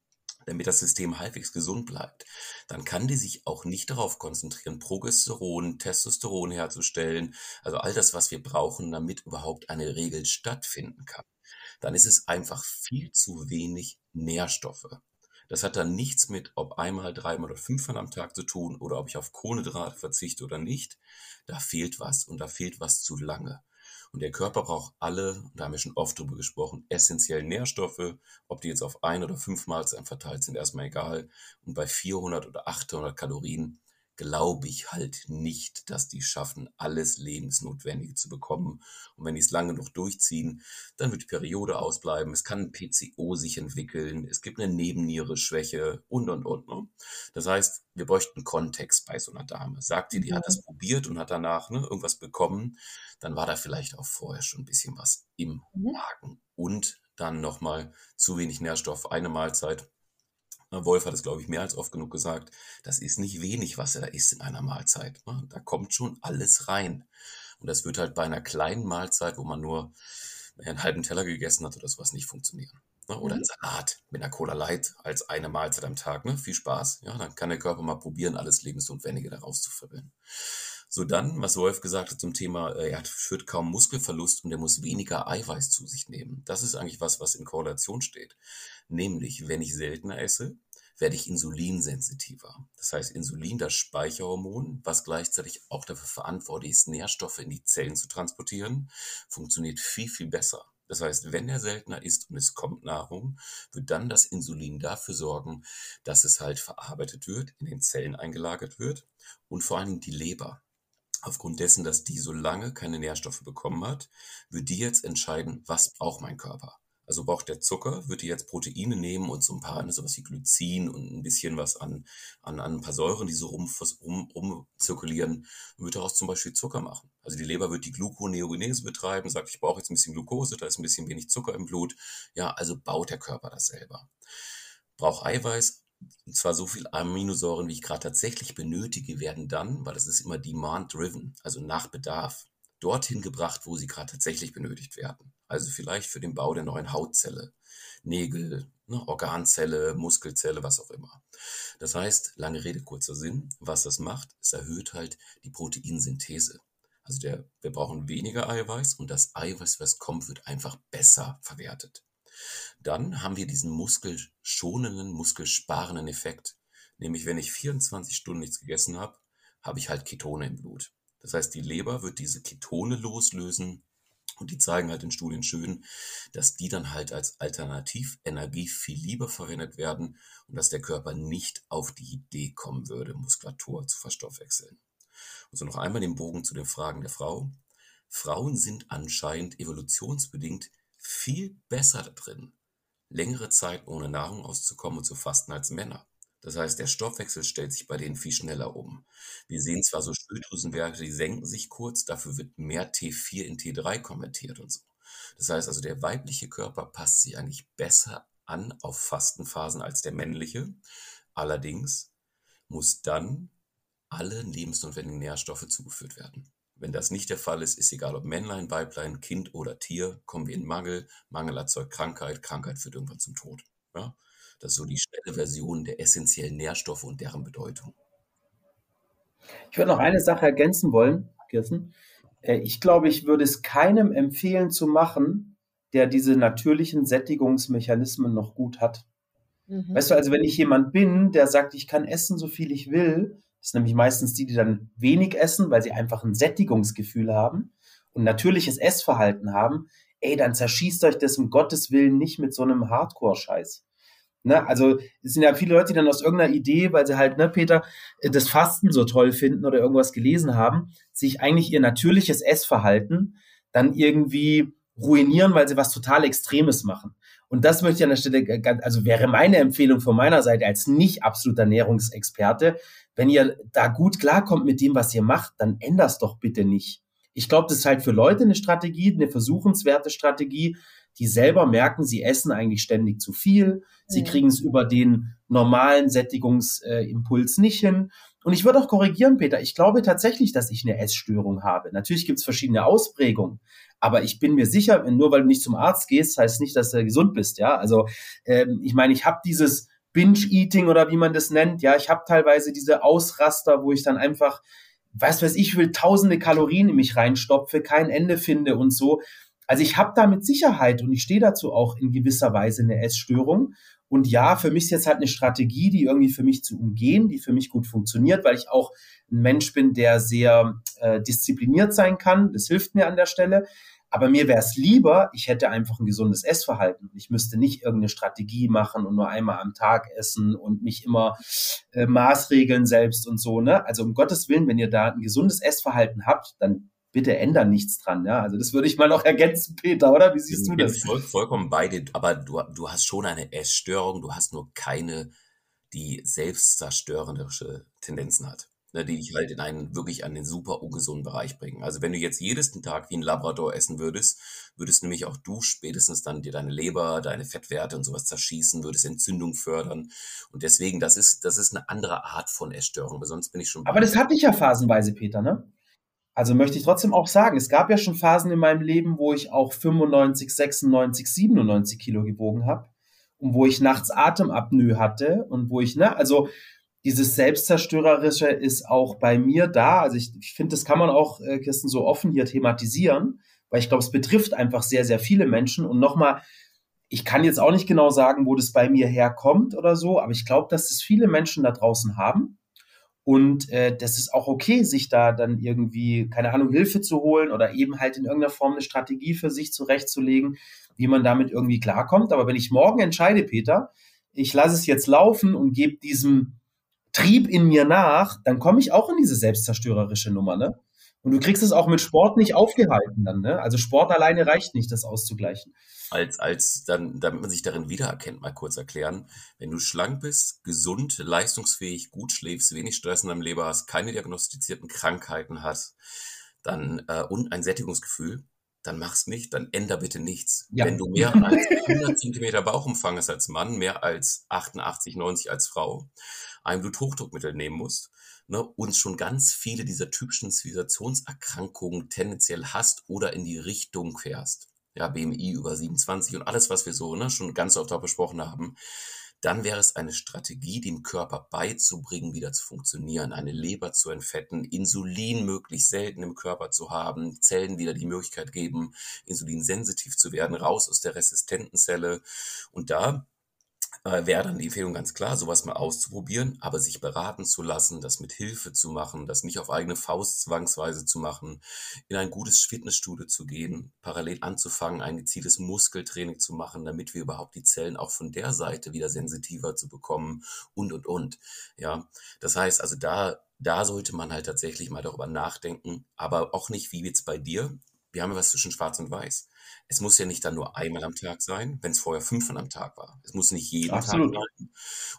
damit das System halbwegs gesund bleibt, dann kann die sich auch nicht darauf konzentrieren, Progesteron, Testosteron herzustellen, also all das, was wir brauchen, damit überhaupt eine Regel stattfinden kann. Dann ist es einfach viel zu wenig Nährstoffe. Das hat dann nichts mit, ob einmal, dreimal oder fünfmal am Tag zu tun oder ob ich auf Kohlenhydrate verzichte oder nicht. Da fehlt was und da fehlt was zu lange. Und der Körper braucht alle, da haben wir schon oft drüber gesprochen, essentiellen Nährstoffe, ob die jetzt auf ein oder fünf Mahlzeiten verteilt sind, erstmal egal. Und bei 400 oder 800 Kalorien glaube ich halt nicht, dass die schaffen, alles Lebensnotwendige zu bekommen. Und wenn die es lange noch durchziehen, dann wird die Periode ausbleiben. Es kann ein PCO sich entwickeln. Es gibt eine Nebennierenschwäche und, und, und. Ne? Das heißt, wir bräuchten Kontext bei so einer Dame. Sagt die, die hat das probiert und hat danach ne, irgendwas bekommen, dann war da vielleicht auch vorher schon ein bisschen was im mhm. Magen. Und dann nochmal zu wenig Nährstoff, eine Mahlzeit Wolf hat es, glaube ich, mehr als oft genug gesagt, das ist nicht wenig, was er da isst in einer Mahlzeit. Ne? Da kommt schon alles rein. Und das wird halt bei einer kleinen Mahlzeit, wo man nur einen halben Teller gegessen hat oder sowas, nicht funktionieren. Ne? Oder ein mhm. Salat mit einer Cola Light als eine Mahlzeit am Tag. Ne? Viel Spaß. Ja, dann kann der Körper mal probieren, alles Lebensnotwendige daraus zu verwenden. So dann, was Wolf gesagt hat zum Thema, äh, er führt kaum Muskelverlust und er muss weniger Eiweiß zu sich nehmen. Das ist eigentlich was, was in Korrelation steht. Nämlich, wenn ich seltener esse, werde ich insulinsensitiver. Das heißt, Insulin, das Speicherhormon, was gleichzeitig auch dafür verantwortlich ist, Nährstoffe in die Zellen zu transportieren, funktioniert viel, viel besser. Das heißt, wenn er seltener isst und es kommt Nahrung, wird dann das Insulin dafür sorgen, dass es halt verarbeitet wird, in den Zellen eingelagert wird und vor allem die Leber. Aufgrund dessen, dass die so lange keine Nährstoffe bekommen hat, wird die jetzt entscheiden, was braucht mein Körper. Also braucht der Zucker, wird die jetzt Proteine nehmen und so ein paar, ne, sowas wie Glycin und ein bisschen was an, an, an ein paar Säuren, die so rum, rum, rum zirkulieren, und wird daraus zum Beispiel Zucker machen. Also die Leber wird die Gluconeogenese betreiben, sagt, ich brauche jetzt ein bisschen Glucose, da ist ein bisschen wenig Zucker im Blut. Ja, also baut der Körper das selber. Braucht Eiweiß, und zwar so viel Aminosäuren, wie ich gerade tatsächlich benötige, werden dann, weil das ist immer demand-driven, also nach Bedarf, dorthin gebracht, wo sie gerade tatsächlich benötigt werden. Also vielleicht für den Bau der neuen Hautzelle, Nägel, ne, Organzelle, Muskelzelle, was auch immer. Das heißt, lange Rede, kurzer Sinn, was das macht, es erhöht halt die Proteinsynthese. Also der, wir brauchen weniger Eiweiß und das Eiweiß, was kommt, wird einfach besser verwertet. Dann haben wir diesen muskelschonenden, muskelsparenden Effekt. Nämlich, wenn ich 24 Stunden nichts gegessen habe, habe ich halt Ketone im Blut. Das heißt, die Leber wird diese Ketone loslösen und die zeigen halt in Studien schön, dass die dann halt als Alternativenergie viel lieber verwendet werden und dass der Körper nicht auf die Idee kommen würde, Muskulatur zu verstoffwechseln. Und so noch einmal den Bogen zu den Fragen der Frau. Frauen sind anscheinend evolutionsbedingt viel besser da drin, längere Zeit ohne Nahrung auszukommen und zu fasten als Männer. Das heißt, der Stoffwechsel stellt sich bei denen viel schneller um. Wir sehen zwar so Schilddrüsenwerte, die senken sich kurz, dafür wird mehr T4 in T3 konvertiert und so. Das heißt also, der weibliche Körper passt sich eigentlich besser an auf Fastenphasen als der männliche. Allerdings muss dann alle lebensnotwendigen Nährstoffe zugeführt werden. Wenn das nicht der Fall ist, ist egal ob Männlein, Weiblein, Kind oder Tier, kommen wir in Mangel. Mangel erzeugt Krankheit, Krankheit führt irgendwann zum Tod. Ja? Das ist so die schnelle Version der essentiellen Nährstoffe und deren Bedeutung. Ich würde noch eine Sache ergänzen wollen, Kirsten. Äh, ich glaube, ich würde es keinem empfehlen zu machen, der diese natürlichen Sättigungsmechanismen noch gut hat. Mhm. Weißt du, also wenn ich jemand bin, der sagt, ich kann essen, so viel ich will, das sind nämlich meistens die, die dann wenig essen, weil sie einfach ein Sättigungsgefühl haben und natürliches Essverhalten haben. Ey, dann zerschießt euch das um Gottes Willen nicht mit so einem Hardcore-Scheiß. Ne? Also es sind ja viele Leute, die dann aus irgendeiner Idee, weil sie halt, ne, Peter, das Fasten so toll finden oder irgendwas gelesen haben, sich eigentlich ihr natürliches Essverhalten dann irgendwie ruinieren, weil sie was total Extremes machen. Und das möchte ich an der Stelle, also wäre meine Empfehlung von meiner Seite als nicht absoluter Ernährungsexperte, wenn ihr da gut klarkommt mit dem, was ihr macht, dann ändert es doch bitte nicht. Ich glaube, das ist halt für Leute eine Strategie, eine versuchenswerte Strategie, die selber merken, sie essen eigentlich ständig zu viel, sie kriegen es über den normalen Sättigungsimpuls nicht hin. Und ich würde auch korrigieren, Peter, ich glaube tatsächlich, dass ich eine Essstörung habe. Natürlich gibt es verschiedene Ausprägungen, aber ich bin mir sicher, nur weil du nicht zum Arzt gehst, heißt nicht, dass du gesund bist. Ja, also ähm, ich meine, ich habe dieses Binge-Eating oder wie man das nennt. Ja, ich habe teilweise diese Ausraster, wo ich dann einfach, was weiß ich, will tausende Kalorien in mich reinstopfe, kein Ende finde und so. Also ich habe da mit Sicherheit und ich stehe dazu auch in gewisser Weise eine Essstörung. Und ja, für mich ist jetzt halt eine Strategie, die irgendwie für mich zu umgehen, die für mich gut funktioniert, weil ich auch ein Mensch bin, der sehr äh, diszipliniert sein kann. Das hilft mir an der Stelle. Aber mir wäre es lieber, ich hätte einfach ein gesundes Essverhalten. Ich müsste nicht irgendeine Strategie machen und nur einmal am Tag essen und mich immer äh, maßregeln selbst und so. Ne? Also um Gottes Willen, wenn ihr da ein gesundes Essverhalten habt, dann bitte ändern nichts dran. Ja, also das würde ich mal noch ergänzen, Peter, oder? Wie siehst du das? Voll, vollkommen beide. Aber du, du hast schon eine Essstörung. Du hast nur keine, die selbstzerstörerische Tendenzen hat ne, die dich halt in einen wirklich an den super ungesunden Bereich bringen. Also wenn du jetzt jedes Tag wie ein Labrador essen würdest, würdest nämlich auch du spätestens dann dir deine Leber, deine Fettwerte und sowas zerschießen, würdest Entzündung fördern. Und deswegen, das ist, das ist eine andere Art von Essstörung, aber sonst bin ich schon. Aber das hatte ich ja phasenweise, Peter, ne? Also möchte ich trotzdem auch sagen, es gab ja schon Phasen in meinem Leben, wo ich auch 95, 96, 97 Kilo gewogen habe und wo ich nachts Atemapnoe hatte und wo ich, ne, also dieses Selbstzerstörerische ist auch bei mir da. Also ich, ich finde, das kann man auch, äh, Kirsten, so offen hier thematisieren, weil ich glaube, es betrifft einfach sehr, sehr viele Menschen. Und nochmal, ich kann jetzt auch nicht genau sagen, wo das bei mir herkommt oder so, aber ich glaube, dass es viele Menschen da draußen haben. Und äh, das ist auch okay, sich da dann irgendwie, keine Ahnung, Hilfe zu holen oder eben halt in irgendeiner Form eine Strategie für sich zurechtzulegen, wie man damit irgendwie klarkommt. Aber wenn ich morgen entscheide, Peter, ich lasse es jetzt laufen und gebe diesem Trieb in mir nach, dann komme ich auch in diese selbstzerstörerische Nummer, ne? Und du kriegst es auch mit Sport nicht aufgehalten dann, ne? Also Sport alleine reicht nicht, das auszugleichen. Als, als dann, damit man sich darin wiedererkennt, mal kurz erklären. Wenn du schlank bist, gesund, leistungsfähig, gut schläfst, wenig Stress in deinem Leben hast, keine diagnostizierten Krankheiten hast, dann, äh, und ein Sättigungsgefühl, dann mach's nicht, dann änder bitte nichts. Ja. Wenn du mehr als 100 Zentimeter Bauchumfang hast als Mann, mehr als 88, 90 als Frau, ein Bluthochdruckmittel nehmen musst ne, und schon ganz viele dieser typischen Zivilisationserkrankungen tendenziell hast oder in die Richtung fährst, ja, BMI über 27 und alles, was wir so ne, schon ganz oft auch besprochen haben, dann wäre es eine Strategie, dem Körper beizubringen, wieder zu funktionieren, eine Leber zu entfetten, Insulin möglichst selten im Körper zu haben, Zellen wieder die Möglichkeit geben, insulinsensitiv zu werden, raus aus der resistenten Zelle. Und da äh, wäre dann die Empfehlung ganz klar, sowas mal auszuprobieren, aber sich beraten zu lassen, das mit Hilfe zu machen, das nicht auf eigene Faust zwangsweise zu machen, in ein gutes Fitnessstudio zu gehen, parallel anzufangen, ein gezieltes Muskeltraining zu machen, damit wir überhaupt die Zellen auch von der Seite wieder sensitiver zu bekommen und, und, und. Ja, das heißt also da da sollte man halt tatsächlich mal darüber nachdenken, aber auch nicht wie jetzt bei dir. Wir haben ja was zwischen Schwarz und Weiß es muss ja nicht dann nur einmal am Tag sein, wenn es vorher fünfmal am Tag war. Es muss nicht jeden Absolut. Tag sein.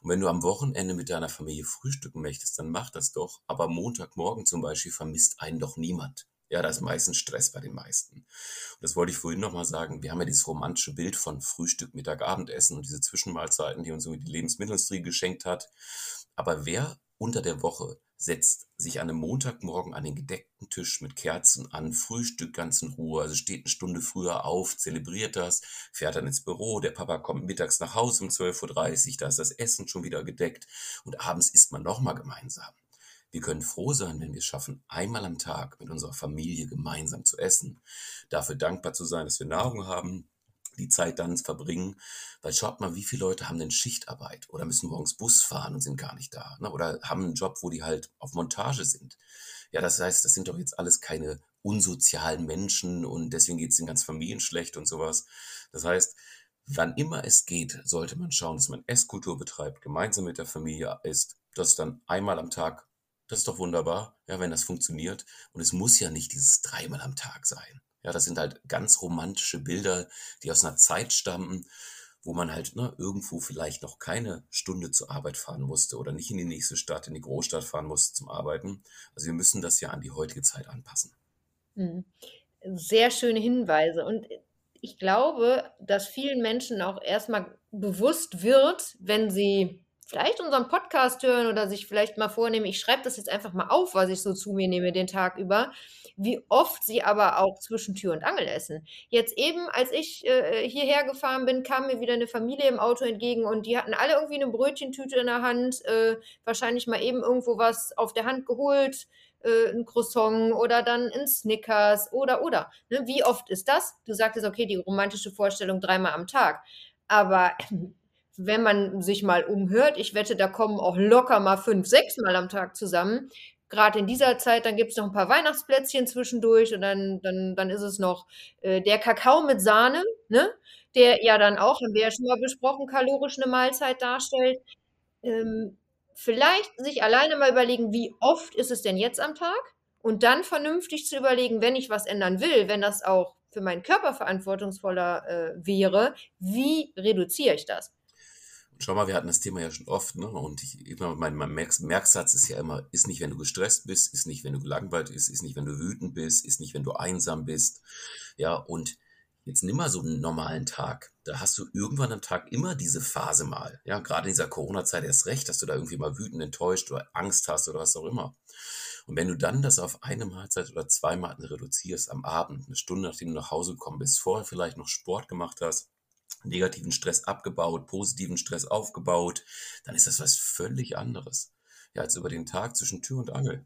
Und wenn du am Wochenende mit deiner Familie frühstücken möchtest, dann mach das doch. Aber Montagmorgen zum Beispiel vermisst einen doch niemand. Ja, da ist meistens Stress bei den meisten. Und das wollte ich vorhin nochmal sagen. Wir haben ja dieses romantische Bild von Frühstück, Mittag, Abendessen und diese Zwischenmahlzeiten, die uns irgendwie die Lebensmittelindustrie geschenkt hat. Aber wer unter der Woche setzt sich an einem Montagmorgen an den gedeckten Tisch mit Kerzen an, Frühstück ganz in Ruhe, also steht eine Stunde früher auf, zelebriert das, fährt dann ins Büro, der Papa kommt mittags nach Hause um 12.30 Uhr, da ist das Essen schon wieder gedeckt und abends isst man nochmal gemeinsam. Wir können froh sein, wenn wir es schaffen, einmal am Tag mit unserer Familie gemeinsam zu essen, dafür dankbar zu sein, dass wir Nahrung haben, die Zeit dann verbringen. Weil schaut mal, wie viele Leute haben denn Schichtarbeit oder müssen morgens Bus fahren und sind gar nicht da. Ne? Oder haben einen Job, wo die halt auf Montage sind. Ja, das heißt, das sind doch jetzt alles keine unsozialen Menschen und deswegen geht es den ganzen Familien schlecht und sowas. Das heißt, wann immer es geht, sollte man schauen, dass man Esskultur betreibt, gemeinsam mit der Familie isst, das dann einmal am Tag. Das ist doch wunderbar, ja, wenn das funktioniert. Und es muss ja nicht dieses dreimal am Tag sein. Ja, das sind halt ganz romantische Bilder, die aus einer Zeit stammen, wo man halt ne, irgendwo vielleicht noch keine Stunde zur Arbeit fahren musste oder nicht in die nächste Stadt, in die Großstadt fahren musste zum Arbeiten. Also wir müssen das ja an die heutige Zeit anpassen. Mhm. Sehr schöne Hinweise. Und ich glaube, dass vielen Menschen auch erstmal bewusst wird, wenn sie vielleicht unseren Podcast hören oder sich vielleicht mal vornehmen, ich schreibe das jetzt einfach mal auf, was ich so zu mir nehme den Tag über, wie oft sie aber auch zwischen Tür und Angel essen. Jetzt eben, als ich äh, hierher gefahren bin, kam mir wieder eine Familie im Auto entgegen und die hatten alle irgendwie eine Brötchentüte in der Hand, äh, wahrscheinlich mal eben irgendwo was auf der Hand geholt, äh, ein Croissant oder dann ein Snickers oder oder. Ne? Wie oft ist das? Du sagtest, okay, die romantische Vorstellung dreimal am Tag. Aber wenn man sich mal umhört, ich wette, da kommen auch locker mal fünf, sechs Mal am Tag zusammen, gerade in dieser Zeit, dann gibt es noch ein paar Weihnachtsplätzchen zwischendurch und dann, dann, dann ist es noch äh, der Kakao mit Sahne, ne? der ja dann auch, haben wir ja schon mal besprochen, kalorisch eine Mahlzeit darstellt. Ähm, vielleicht sich alleine mal überlegen, wie oft ist es denn jetzt am Tag? Und dann vernünftig zu überlegen, wenn ich was ändern will, wenn das auch für meinen Körper verantwortungsvoller äh, wäre, wie reduziere ich das? Schau mal, wir hatten das Thema ja schon oft, ne? Und ich, immer mein, mein Merksatz ist ja immer, ist nicht, wenn du gestresst bist, ist nicht, wenn du gelangweilt bist, ist nicht, wenn du wütend bist, ist nicht, wenn du einsam bist. Ja, und jetzt nimm mal so einen normalen Tag. Da hast du irgendwann am Tag immer diese Phase mal. Ja, gerade in dieser Corona-Zeit erst recht, dass du da irgendwie mal wütend, enttäuscht oder Angst hast oder was auch immer. Und wenn du dann das auf eine Mahlzeit oder zwei Mahlzeiten reduzierst am Abend, eine Stunde nachdem du nach Hause gekommen bist, vorher vielleicht noch Sport gemacht hast, negativen Stress abgebaut, positiven Stress aufgebaut, dann ist das was völlig anderes. Ja, als über den Tag zwischen Tür und Angel.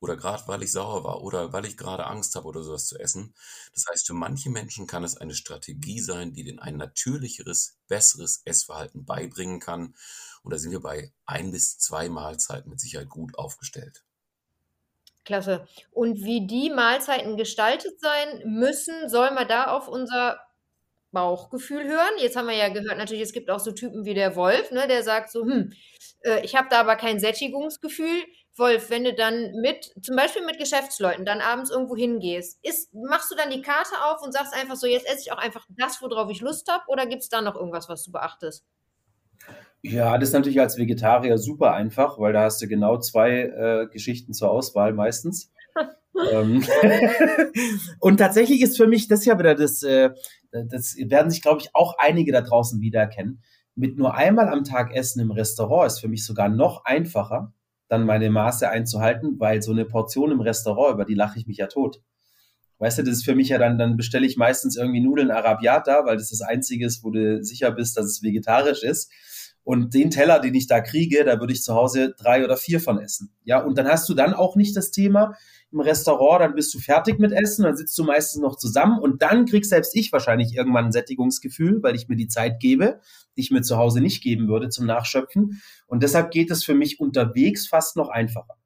Oder gerade weil ich sauer war oder weil ich gerade Angst habe oder sowas zu essen. Das heißt, für manche Menschen kann es eine Strategie sein, die denen ein natürlicheres, besseres Essverhalten beibringen kann. Und da sind wir bei ein bis zwei Mahlzeiten mit Sicherheit gut aufgestellt. Klasse. Und wie die Mahlzeiten gestaltet sein müssen, soll man da auf unser Bauchgefühl hören. Jetzt haben wir ja gehört, natürlich, es gibt auch so Typen wie der Wolf, ne, der sagt so, hm, äh, ich habe da aber kein Sättigungsgefühl. Wolf, wenn du dann mit, zum Beispiel mit Geschäftsleuten, dann abends irgendwo hingehst, ist, machst du dann die Karte auf und sagst einfach so, jetzt esse ich auch einfach das, worauf ich Lust habe, oder gibt es da noch irgendwas, was du beachtest? Ja, das ist natürlich als Vegetarier super einfach, weil da hast du genau zwei äh, Geschichten zur Auswahl meistens. Ähm, und tatsächlich ist für mich das ja wieder das, äh, das werden sich, glaube ich, auch einige da draußen wiedererkennen. Mit nur einmal am Tag Essen im Restaurant ist für mich sogar noch einfacher, dann meine Maße einzuhalten, weil so eine Portion im Restaurant, über die lache ich mich ja tot. Weißt du, das ist für mich ja dann, dann bestelle ich meistens irgendwie Nudeln Arabiata, weil das das Einzige ist, wo du sicher bist, dass es vegetarisch ist. Und den Teller, den ich da kriege, da würde ich zu Hause drei oder vier von essen. Ja, und dann hast du dann auch nicht das Thema im Restaurant, dann bist du fertig mit Essen, dann sitzt du meistens noch zusammen und dann krieg selbst ich wahrscheinlich irgendwann ein Sättigungsgefühl, weil ich mir die Zeit gebe, die ich mir zu Hause nicht geben würde zum Nachschöpfen. Und deshalb geht es für mich unterwegs fast noch einfacher.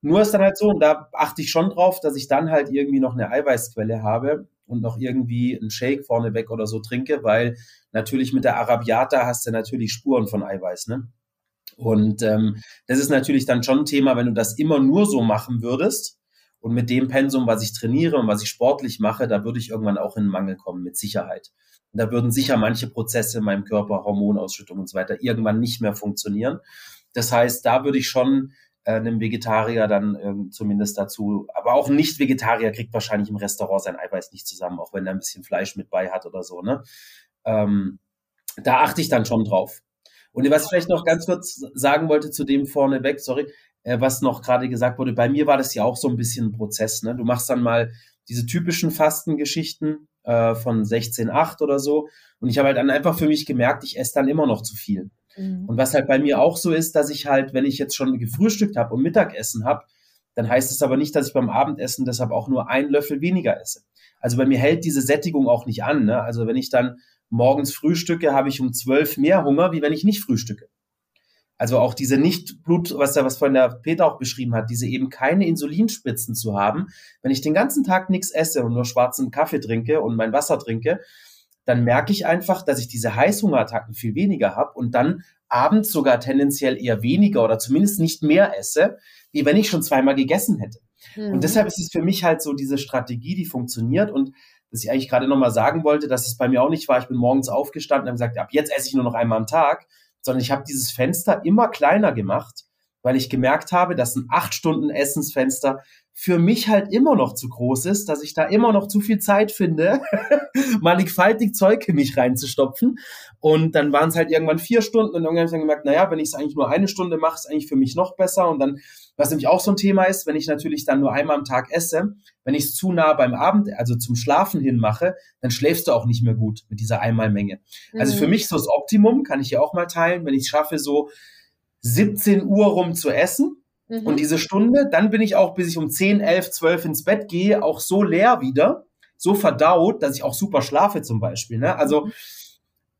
Nur ist dann halt so, und da achte ich schon drauf, dass ich dann halt irgendwie noch eine Eiweißquelle habe und noch irgendwie einen Shake vorneweg oder so trinke, weil natürlich mit der Arabiata hast du natürlich Spuren von Eiweiß, ne? Und ähm, das ist natürlich dann schon ein Thema, wenn du das immer nur so machen würdest und mit dem Pensum, was ich trainiere und was ich sportlich mache, da würde ich irgendwann auch in einen Mangel kommen, mit Sicherheit. Und da würden sicher manche Prozesse in meinem Körper, Hormonausschüttung und so weiter, irgendwann nicht mehr funktionieren. Das heißt, da würde ich schon äh, einem Vegetarier dann äh, zumindest dazu, aber auch ein Nicht-Vegetarier kriegt wahrscheinlich im Restaurant sein Eiweiß nicht zusammen, auch wenn er ein bisschen Fleisch mit bei hat oder so, ne? Ähm, da achte ich dann schon drauf. Und was ich vielleicht noch ganz kurz sagen wollte zu dem vorneweg, sorry, äh, was noch gerade gesagt wurde, bei mir war das ja auch so ein bisschen ein Prozess, ne? Du machst dann mal diese typischen Fastengeschichten äh, von 16,8 oder so und ich habe halt dann einfach für mich gemerkt, ich esse dann immer noch zu viel. Mhm. Und was halt bei mir auch so ist, dass ich halt, wenn ich jetzt schon gefrühstückt habe und Mittagessen habe, dann heißt es aber nicht, dass ich beim Abendessen deshalb auch nur einen Löffel weniger esse. Also bei mir hält diese Sättigung auch nicht an. Ne? Also wenn ich dann morgens frühstücke, habe ich um zwölf mehr Hunger, wie wenn ich nicht frühstücke. Also auch diese Nicht-Blut, was da was von der Peter auch beschrieben hat, diese eben keine Insulinspitzen zu haben. Wenn ich den ganzen Tag nichts esse und nur schwarzen Kaffee trinke und mein Wasser trinke, dann merke ich einfach, dass ich diese Heißhungerattacken viel weniger habe und dann abends sogar tendenziell eher weniger oder zumindest nicht mehr esse, wie wenn ich schon zweimal gegessen hätte. Mhm. Und deshalb ist es für mich halt so diese Strategie, die funktioniert und dass ich eigentlich gerade nochmal sagen wollte, dass es bei mir auch nicht war. Ich bin morgens aufgestanden und habe gesagt, ab jetzt esse ich nur noch einmal am Tag, sondern ich habe dieses Fenster immer kleiner gemacht, weil ich gemerkt habe, dass ein acht Stunden Essensfenster für mich halt immer noch zu groß ist, dass ich da immer noch zu viel Zeit finde, mannigfaltig Zeug in mich reinzustopfen. Und dann waren es halt irgendwann vier Stunden und irgendwann habe ich dann gemerkt, naja, wenn ich es eigentlich nur eine Stunde mache, ist eigentlich für mich noch besser. Und dann, was nämlich auch so ein Thema ist, wenn ich natürlich dann nur einmal am Tag esse, wenn ich es zu nah beim Abend, also zum Schlafen hin mache, dann schläfst du auch nicht mehr gut mit dieser Einmalmenge. Mhm. Also für mhm. mich so das Optimum, kann ich ja auch mal teilen, wenn ich es schaffe, so 17 Uhr rum zu essen, Mhm. Und diese Stunde, dann bin ich auch, bis ich um 10, 11, 12 ins Bett gehe, auch so leer wieder, so verdaut, dass ich auch super schlafe zum Beispiel. Ne? Also mhm.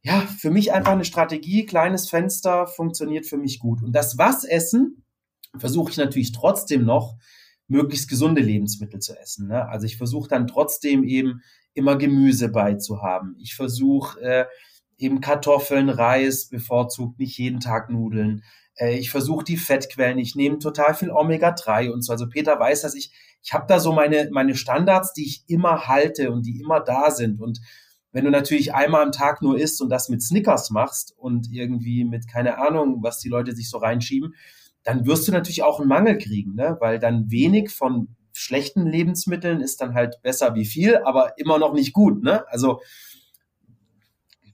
ja, für mich einfach eine Strategie, kleines Fenster funktioniert für mich gut. Und das Was essen versuche ich natürlich trotzdem noch möglichst gesunde Lebensmittel zu essen. Ne? Also ich versuche dann trotzdem eben immer Gemüse beizuhaben. Ich versuche äh, eben Kartoffeln, Reis, bevorzugt nicht jeden Tag Nudeln. Äh, ich versuche die Fettquellen. Ich nehme total viel Omega-3 und so. Also Peter weiß, dass ich, ich habe da so meine, meine Standards, die ich immer halte und die immer da sind. Und wenn du natürlich einmal am Tag nur isst und das mit Snickers machst und irgendwie mit keine Ahnung, was die Leute sich so reinschieben, dann wirst du natürlich auch einen Mangel kriegen, ne? weil dann wenig von schlechten Lebensmitteln ist dann halt besser wie viel, aber immer noch nicht gut. Ne? Also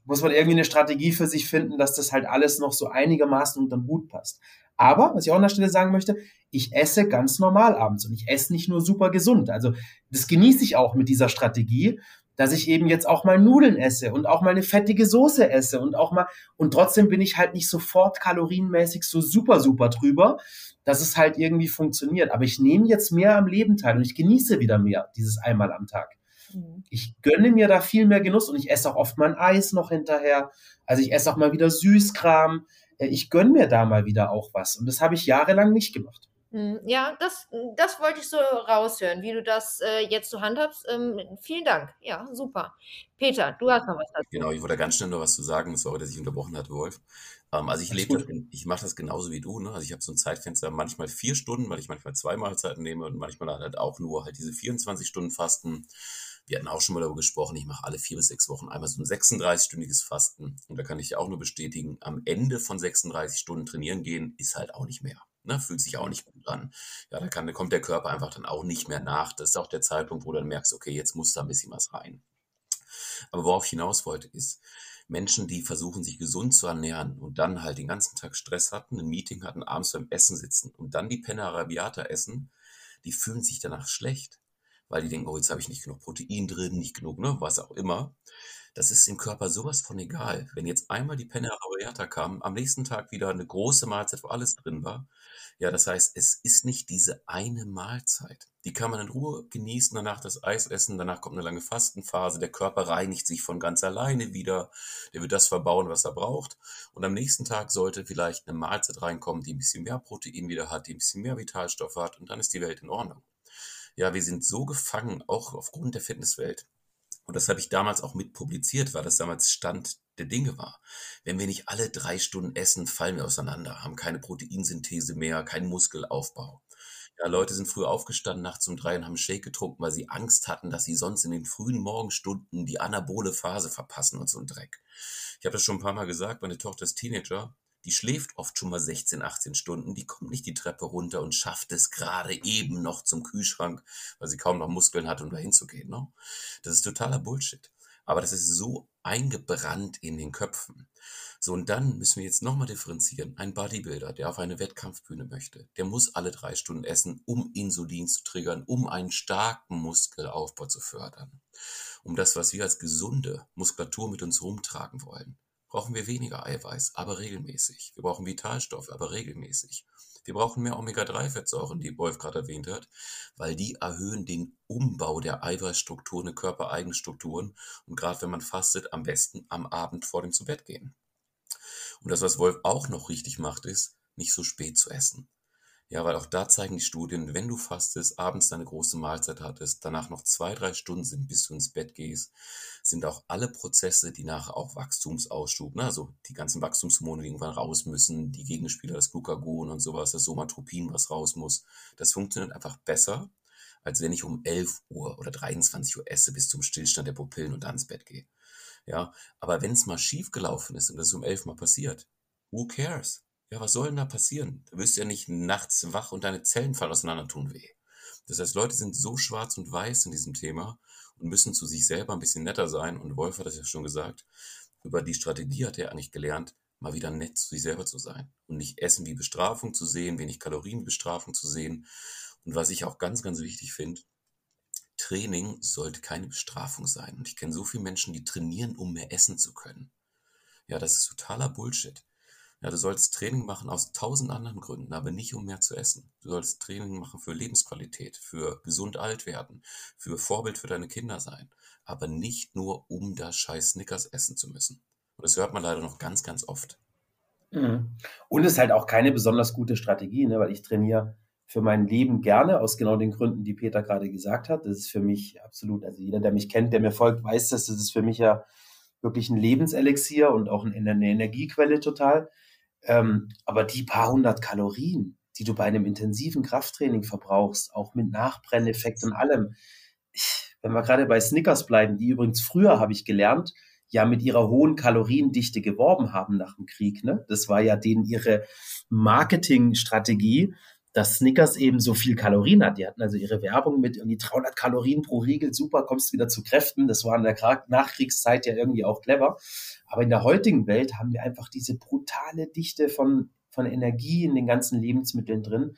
muss man irgendwie eine Strategie für sich finden, dass das halt alles noch so einigermaßen unter den Hut passt. Aber, was ich auch an der Stelle sagen möchte, ich esse ganz normal abends und ich esse nicht nur super gesund. Also das genieße ich auch mit dieser Strategie, dass ich eben jetzt auch mal Nudeln esse und auch mal eine fettige Soße esse und auch mal, und trotzdem bin ich halt nicht sofort kalorienmäßig so super, super drüber, dass es halt irgendwie funktioniert. Aber ich nehme jetzt mehr am Leben teil und ich genieße wieder mehr, dieses einmal am Tag. Mhm. Ich gönne mir da viel mehr Genuss und ich esse auch oft mein Eis noch hinterher. Also ich esse auch mal wieder Süßkram. Äh, ich gönne mir da mal wieder auch was. Und das habe ich jahrelang nicht gemacht. Hm, ja, das, das wollte ich so raushören, wie du das äh, jetzt so handhabst. Ähm, vielen Dank. Ja, super. Peter, du hast noch was dazu. Genau, ich wollte ganz schnell noch was zu sagen. Sorry, dass ich unterbrochen hatte, Wolf. Ähm, also ich lebe das, ich mache das genauso wie du. Ne? Also ich habe so ein Zeitfenster, manchmal vier Stunden, weil ich manchmal zwei Mahlzeiten nehme und manchmal halt auch nur halt diese 24 Stunden Fasten. Wir hatten auch schon mal darüber gesprochen, ich mache alle vier bis sechs Wochen einmal so ein 36-stündiges Fasten. Und da kann ich auch nur bestätigen, am Ende von 36 Stunden trainieren gehen, ist halt auch nicht mehr. Ne, fühlt sich auch nicht gut an. Ja, da kann, kommt der Körper einfach dann auch nicht mehr nach. Das ist auch der Zeitpunkt, wo du dann merkst, okay, jetzt muss da ein bisschen was rein. Aber worauf ich hinaus wollte, ist, Menschen, die versuchen, sich gesund zu ernähren und dann halt den ganzen Tag Stress hatten, ein Meeting hatten, abends beim Essen sitzen und dann die Penna Arabiata essen, die fühlen sich danach schlecht, weil die denken, oh, jetzt habe ich nicht genug Protein drin, nicht genug, ne, was auch immer das ist dem Körper sowas von egal. Wenn jetzt einmal die Penne Arrabbiata kam, am nächsten Tag wieder eine große Mahlzeit, wo alles drin war. Ja, das heißt, es ist nicht diese eine Mahlzeit. Die kann man in Ruhe genießen, danach das Eis essen, danach kommt eine lange Fastenphase, der Körper reinigt sich von ganz alleine wieder, der wird das verbauen, was er braucht. Und am nächsten Tag sollte vielleicht eine Mahlzeit reinkommen, die ein bisschen mehr Protein wieder hat, die ein bisschen mehr Vitalstoffe hat und dann ist die Welt in Ordnung. Ja, wir sind so gefangen, auch aufgrund der Fitnesswelt, und das habe ich damals auch mit publiziert, weil das damals Stand der Dinge war. Wenn wir nicht alle drei Stunden essen, fallen wir auseinander, haben keine Proteinsynthese mehr, keinen Muskelaufbau. Ja, Leute sind früh aufgestanden, nachts um drei und haben Shake getrunken, weil sie Angst hatten, dass sie sonst in den frühen Morgenstunden die anabole Phase verpassen und so ein Dreck. Ich habe das schon ein paar Mal gesagt, meine Tochter ist Teenager die schläft oft schon mal 16, 18 Stunden, die kommt nicht die Treppe runter und schafft es gerade eben noch zum Kühlschrank, weil sie kaum noch Muskeln hat, um da hinzugehen. Ne? Das ist totaler Bullshit. Aber das ist so eingebrannt in den Köpfen. So, und dann müssen wir jetzt nochmal differenzieren. Ein Bodybuilder, der auf eine Wettkampfbühne möchte, der muss alle drei Stunden essen, um Insulin zu triggern, um einen starken Muskelaufbau zu fördern. Um das, was wir als gesunde Muskulatur mit uns rumtragen wollen brauchen wir weniger Eiweiß, aber regelmäßig. Wir brauchen Vitalstoffe, aber regelmäßig. Wir brauchen mehr Omega-3-Fettsäuren, die Wolf gerade erwähnt hat, weil die erhöhen den Umbau der Eiweißstrukturen in körpereigenen Strukturen und gerade wenn man fastet, am besten am Abend vor dem zu Bett gehen. Und das, was Wolf auch noch richtig macht, ist, nicht so spät zu essen. Ja, weil auch da zeigen die Studien, wenn du fastest, abends deine große Mahlzeit hattest, danach noch zwei, drei Stunden sind, bis du ins Bett gehst, sind auch alle Prozesse, die nachher auch Wachstumsausschub, ne, also die ganzen Wachstumshormone, die irgendwann raus müssen, die Gegenspieler, das Glucagon und sowas, das Somatropin, was raus muss, das funktioniert einfach besser, als wenn ich um 11 Uhr oder 23 Uhr esse bis zum Stillstand der Pupillen und dann ins Bett gehe. Ja, aber wenn es mal schief gelaufen ist und das um 11 Mal passiert, who cares? Ja, was soll denn da passieren? Da wirst du ja nicht nachts wach und deine Zellen fallen auseinander tun weh. Das heißt, Leute sind so schwarz und weiß in diesem Thema und müssen zu sich selber ein bisschen netter sein. Und Wolf hat das ja schon gesagt. Über die Strategie hat er eigentlich gelernt, mal wieder nett zu sich selber zu sein und nicht Essen wie Bestrafung zu sehen, wenig Kalorien wie Bestrafung zu sehen. Und was ich auch ganz, ganz wichtig finde, Training sollte keine Bestrafung sein. Und ich kenne so viele Menschen, die trainieren, um mehr essen zu können. Ja, das ist totaler Bullshit. Ja, du sollst Training machen aus tausend anderen Gründen, aber nicht um mehr zu essen. Du sollst Training machen für Lebensqualität, für gesund alt werden, für Vorbild für deine Kinder sein, aber nicht nur um das scheiß Snickers essen zu müssen. Und das hört man leider noch ganz, ganz oft. Mhm. Und es ist halt auch keine besonders gute Strategie, ne? weil ich trainiere für mein Leben gerne, aus genau den Gründen, die Peter gerade gesagt hat. Das ist für mich absolut, also jeder, der mich kennt, der mir folgt, weiß das, das ist für mich ja wirklich ein Lebenselixier und auch eine Energiequelle total. Ähm, aber die paar hundert Kalorien, die du bei einem intensiven Krafttraining verbrauchst, auch mit Nachbrenneffekt und allem, ich, wenn wir gerade bei Snickers bleiben, die übrigens früher, habe ich gelernt, ja mit ihrer hohen Kaloriendichte geworben haben nach dem Krieg. Ne? Das war ja denen ihre Marketingstrategie, dass Snickers eben so viel Kalorien hat. Die hatten also ihre Werbung mit irgendwie 300 Kalorien pro Riegel, super, kommst wieder zu Kräften. Das war in der Nachkriegszeit ja irgendwie auch clever. Aber in der heutigen Welt haben wir einfach diese brutale Dichte von, von Energie in den ganzen Lebensmitteln drin.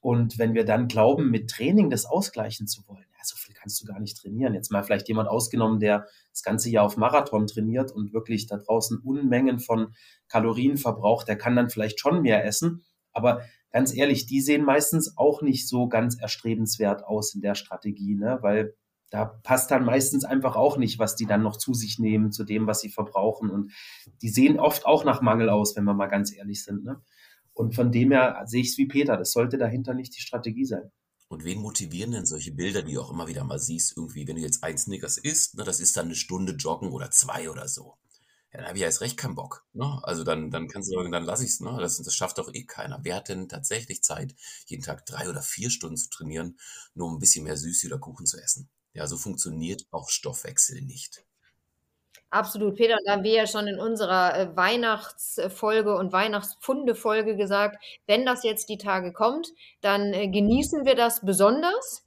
Und wenn wir dann glauben, mit Training das ausgleichen zu wollen, ja, so viel kannst du gar nicht trainieren. Jetzt mal vielleicht jemand ausgenommen, der das ganze Jahr auf Marathon trainiert und wirklich da draußen Unmengen von Kalorien verbraucht, der kann dann vielleicht schon mehr essen. Aber ganz ehrlich, die sehen meistens auch nicht so ganz erstrebenswert aus in der Strategie, ne? weil da passt dann meistens einfach auch nicht, was die dann noch zu sich nehmen, zu dem, was sie verbrauchen. Und die sehen oft auch nach Mangel aus, wenn wir mal ganz ehrlich sind. Ne? Und von dem her sehe ich es wie Peter, das sollte dahinter nicht die Strategie sein. Und wen motivieren denn solche Bilder, die du auch immer wieder mal siehst, irgendwie, wenn du jetzt ein Snickers isst, ne, das ist dann eine Stunde joggen oder zwei oder so ja, dann habe ich erst recht keinen Bock. Ne? Also dann, dann kannst du sagen, dann lass ich's. Ne? Das, das schafft doch eh keiner. Wer hat denn tatsächlich Zeit, jeden Tag drei oder vier Stunden zu trainieren, nur um ein bisschen mehr Süße oder Kuchen zu essen? Ja, so funktioniert auch Stoffwechsel nicht. Absolut, Peter, da haben wir ja schon in unserer äh, Weihnachtsfolge und Weihnachtspfunde-Folge gesagt, wenn das jetzt die Tage kommt, dann äh, genießen wir das besonders.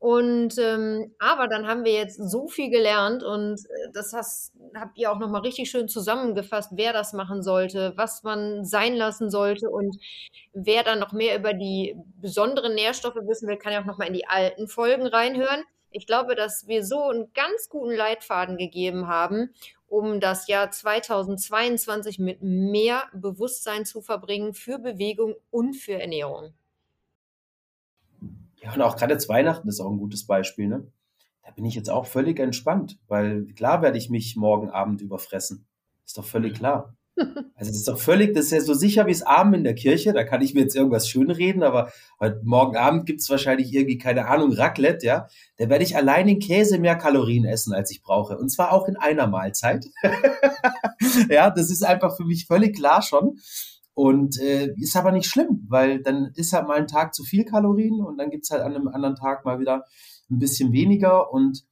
Und ähm, aber dann haben wir jetzt so viel gelernt und äh, das hast, habt ihr auch nochmal richtig schön zusammengefasst, wer das machen sollte, was man sein lassen sollte und wer dann noch mehr über die besonderen Nährstoffe wissen will, kann ja auch nochmal in die alten Folgen reinhören. Ich glaube, dass wir so einen ganz guten Leitfaden gegeben haben, um das Jahr 2022 mit mehr Bewusstsein zu verbringen für Bewegung und für Ernährung. Ja, und auch gerade jetzt Weihnachten ist auch ein gutes Beispiel, ne? Da bin ich jetzt auch völlig entspannt, weil klar werde ich mich morgen Abend überfressen. Ist doch völlig klar. Also das ist doch völlig, das ist ja so sicher wie es Abend in der Kirche, da kann ich mir jetzt irgendwas schönreden, aber heute morgen Abend gibt es wahrscheinlich irgendwie, keine Ahnung, Raclette, ja. Da werde ich allein in Käse mehr Kalorien essen, als ich brauche. Und zwar auch in einer Mahlzeit. ja, das ist einfach für mich völlig klar schon. Und äh, ist aber nicht schlimm, weil dann ist halt mal ein Tag zu viel Kalorien und dann gibt's halt an einem anderen Tag mal wieder ein bisschen weniger und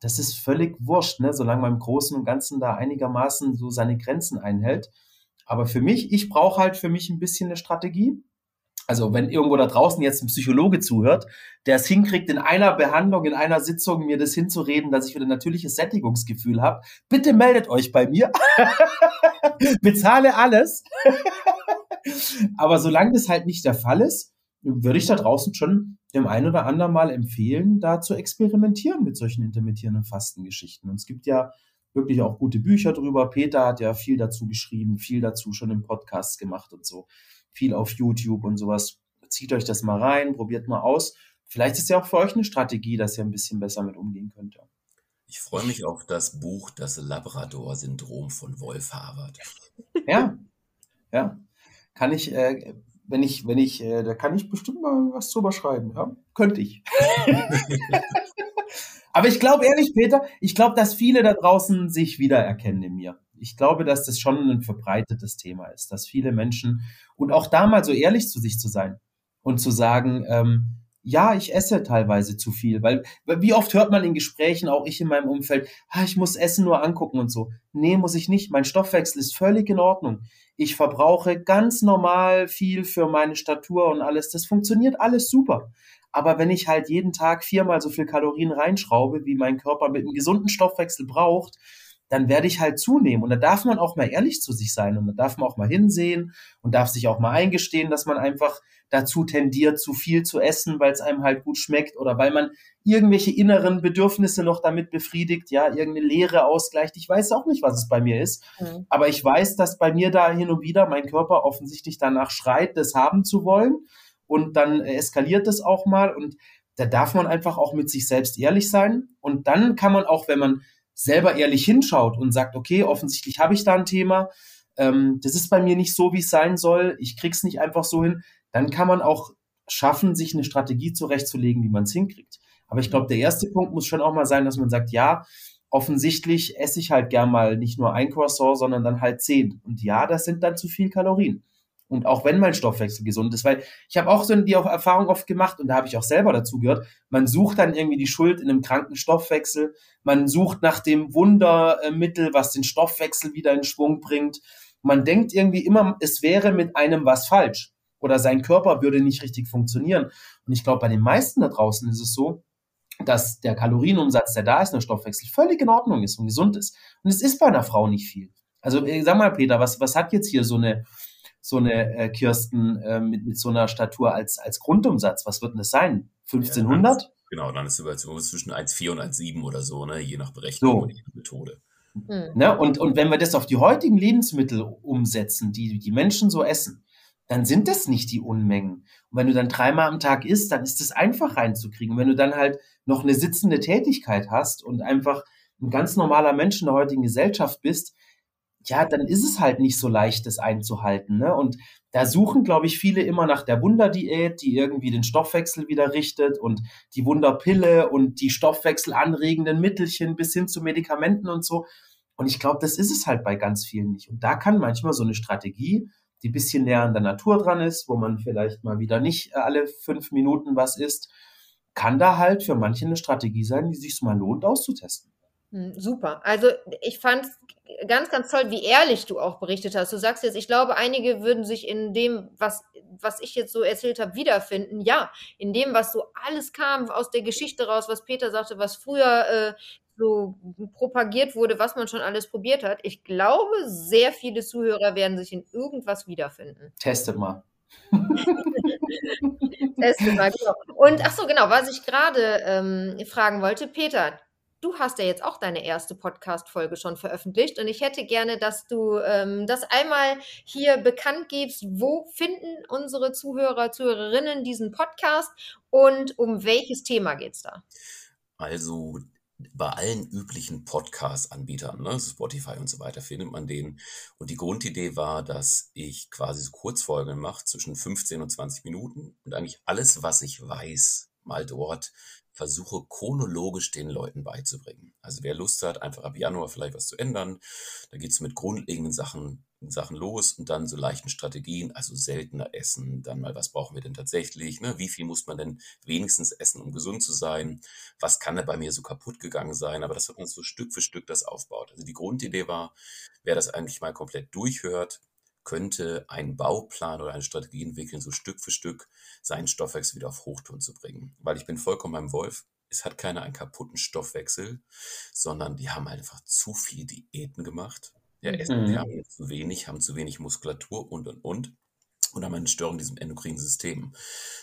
das ist völlig wurscht, ne? solange man im Großen und Ganzen da einigermaßen so seine Grenzen einhält. Aber für mich, ich brauche halt für mich ein bisschen eine Strategie also wenn irgendwo da draußen jetzt ein Psychologe zuhört, der es hinkriegt, in einer Behandlung, in einer Sitzung mir das hinzureden, dass ich wieder ein natürliches Sättigungsgefühl habe, bitte meldet euch bei mir. Bezahle alles. Aber solange das halt nicht der Fall ist, würde ich da draußen schon dem einen oder anderen mal empfehlen, da zu experimentieren mit solchen intermittierenden Fastengeschichten. Und es gibt ja wirklich auch gute Bücher drüber. Peter hat ja viel dazu geschrieben, viel dazu schon im Podcast gemacht und so viel auf YouTube und sowas. Zieht euch das mal rein, probiert mal aus. Vielleicht ist ja auch für euch eine Strategie, dass ihr ein bisschen besser mit umgehen könnt. Ich freue mich auf das Buch Das Labrador-Syndrom von Wolf Harvard. Ja, ja. Kann ich, äh, wenn ich, wenn ich, äh, da kann ich bestimmt mal was drüber schreiben. Ja? Könnte ich. Aber ich glaube ehrlich, Peter, ich glaube, dass viele da draußen sich wiedererkennen in mir ich glaube, dass das schon ein verbreitetes Thema ist, dass viele Menschen und auch da mal so ehrlich zu sich zu sein und zu sagen, ähm, ja, ich esse teilweise zu viel, weil wie oft hört man in Gesprächen, auch ich in meinem Umfeld, ah, ich muss Essen nur angucken und so. Nee, muss ich nicht. Mein Stoffwechsel ist völlig in Ordnung. Ich verbrauche ganz normal viel für meine Statur und alles. Das funktioniert alles super. Aber wenn ich halt jeden Tag viermal so viel Kalorien reinschraube, wie mein Körper mit einem gesunden Stoffwechsel braucht, dann werde ich halt zunehmen. Und da darf man auch mal ehrlich zu sich sein und da darf man auch mal hinsehen und darf sich auch mal eingestehen, dass man einfach dazu tendiert, zu viel zu essen, weil es einem halt gut schmeckt oder weil man irgendwelche inneren Bedürfnisse noch damit befriedigt, ja, irgendeine Leere ausgleicht. Ich weiß auch nicht, was es bei mir ist, mhm. aber ich weiß, dass bei mir da hin und wieder mein Körper offensichtlich danach schreit, das haben zu wollen und dann eskaliert es auch mal und da darf man einfach auch mit sich selbst ehrlich sein und dann kann man auch, wenn man selber ehrlich hinschaut und sagt, okay, offensichtlich habe ich da ein Thema, ähm, das ist bei mir nicht so, wie es sein soll, ich krieg's nicht einfach so hin, dann kann man auch schaffen, sich eine Strategie zurechtzulegen, wie man es hinkriegt. Aber ich glaube, der erste Punkt muss schon auch mal sein, dass man sagt, ja, offensichtlich esse ich halt gern mal nicht nur ein Croissant, sondern dann halt zehn. Und ja, das sind dann zu viel Kalorien. Und auch wenn mein Stoffwechsel gesund ist, weil ich habe auch so die Erfahrung oft gemacht und da habe ich auch selber dazu gehört, man sucht dann irgendwie die Schuld in einem kranken Stoffwechsel, man sucht nach dem Wundermittel, was den Stoffwechsel wieder in Schwung bringt. Man denkt irgendwie immer, es wäre mit einem was falsch oder sein Körper würde nicht richtig funktionieren. Und ich glaube, bei den meisten da draußen ist es so, dass der Kalorienumsatz, der da ist, der Stoffwechsel völlig in Ordnung ist und gesund ist. Und es ist bei einer Frau nicht viel. Also sag mal, Peter, was, was hat jetzt hier so eine so eine äh, Kirsten äh, mit, mit so einer Statur als, als Grundumsatz? Was wird denn das sein? 1500? Ja, genau, dann ist es zwischen 1,4 und 1,7 oder so, ne? je nach Berechnung so. und je nach Methode. Mhm. Ne? Und, und wenn wir das auf die heutigen Lebensmittel umsetzen, die die Menschen so essen, dann sind das nicht die Unmengen. Und wenn du dann dreimal am Tag isst, dann ist das einfach reinzukriegen. Und wenn du dann halt noch eine sitzende Tätigkeit hast und einfach ein ganz normaler Mensch in der heutigen Gesellschaft bist, ja, dann ist es halt nicht so leicht, das einzuhalten. Ne? Und da suchen, glaube ich, viele immer nach der Wunderdiät, die irgendwie den Stoffwechsel wieder richtet und die Wunderpille und die stoffwechselanregenden Mittelchen bis hin zu Medikamenten und so. Und ich glaube, das ist es halt bei ganz vielen nicht. Und da kann manchmal so eine Strategie, die bisschen näher an der Natur dran ist, wo man vielleicht mal wieder nicht alle fünf Minuten was isst, kann da halt für manche eine Strategie sein, die sich mal lohnt auszutesten. Hm, super. Also ich fand ganz, ganz toll, wie ehrlich du auch berichtet hast. Du sagst jetzt, ich glaube, einige würden sich in dem, was, was ich jetzt so erzählt habe, wiederfinden. Ja, in dem, was so alles kam aus der Geschichte raus, was Peter sagte, was früher äh, so propagiert wurde, was man schon alles probiert hat. Ich glaube, sehr viele Zuhörer werden sich in irgendwas wiederfinden. Testet mal. Testet mal, genau. Und ach so, genau, was ich gerade ähm, fragen wollte, Peter, du hast ja jetzt auch deine erste Podcast-Folge schon veröffentlicht und ich hätte gerne, dass du ähm, das einmal hier bekannt gibst. Wo finden unsere Zuhörer, Zuhörerinnen diesen Podcast und um welches Thema geht es da? Also bei allen üblichen Podcast-Anbietern, ne, Spotify und so weiter, findet man den. Und die Grundidee war, dass ich quasi so Kurzfolgen mache zwischen 15 und 20 Minuten und eigentlich alles, was ich weiß, mal dort versuche chronologisch den Leuten beizubringen. Also wer Lust hat, einfach ab Januar vielleicht was zu ändern, da geht es mit grundlegenden Sachen, Sachen los und dann so leichten Strategien, also seltener essen, dann mal, was brauchen wir denn tatsächlich, ne? wie viel muss man denn wenigstens essen, um gesund zu sein, was kann da bei mir so kaputt gegangen sein, aber das hat man so Stück für Stück das aufbaut. Also die Grundidee war, wer das eigentlich mal komplett durchhört, könnte einen Bauplan oder eine Strategie entwickeln, so Stück für Stück seinen Stoffwechsel wieder auf Hochtouren zu bringen. Weil ich bin vollkommen beim Wolf. Es hat keiner einen kaputten Stoffwechsel, sondern die haben einfach zu viel Diäten gemacht. Ja, essen, die mhm. haben zu wenig, haben zu wenig Muskulatur und und und und haben eine Störung in diesem endokrinen System.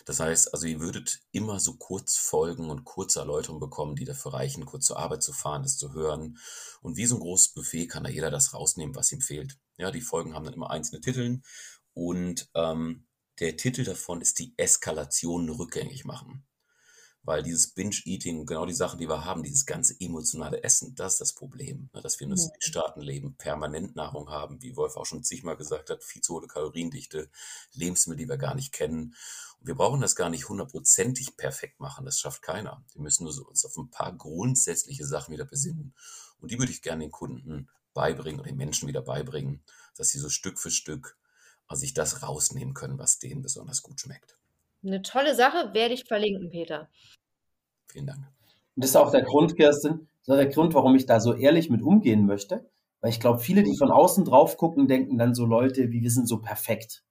Das heißt, also ihr würdet immer so Kurzfolgen und kurze Erläuterungen bekommen, die dafür reichen, kurz zur Arbeit zu fahren, das zu hören. Und wie so ein großes Buffet kann da jeder das rausnehmen, was ihm fehlt. Ja, die Folgen haben dann immer einzelne Titel und ähm, der Titel davon ist die Eskalation rückgängig machen. Weil dieses Binge-Eating, genau die Sachen, die wir haben, dieses ganze emotionale Essen, das ist das Problem. Ne? Dass wir in einem Staaten leben, permanent Nahrung haben, wie Wolf auch schon zigmal gesagt hat, viel zu hohe Kaloriendichte, Lebensmittel, die wir gar nicht kennen. Und wir brauchen das gar nicht hundertprozentig perfekt machen, das schafft keiner. Wir müssen nur uns auf ein paar grundsätzliche Sachen wieder besinnen. Und die würde ich gerne den Kunden beibringen oder den Menschen wieder beibringen, dass sie so Stück für Stück also sich das rausnehmen können, was denen besonders gut schmeckt. Eine tolle Sache, werde ich verlinken, Peter. Vielen Dank. Und das ist auch der Grund, Kirsten, das ist der Grund, warum ich da so ehrlich mit umgehen möchte. Weil ich glaube, viele, die von außen drauf gucken, denken dann so Leute, wie wir sind so perfekt.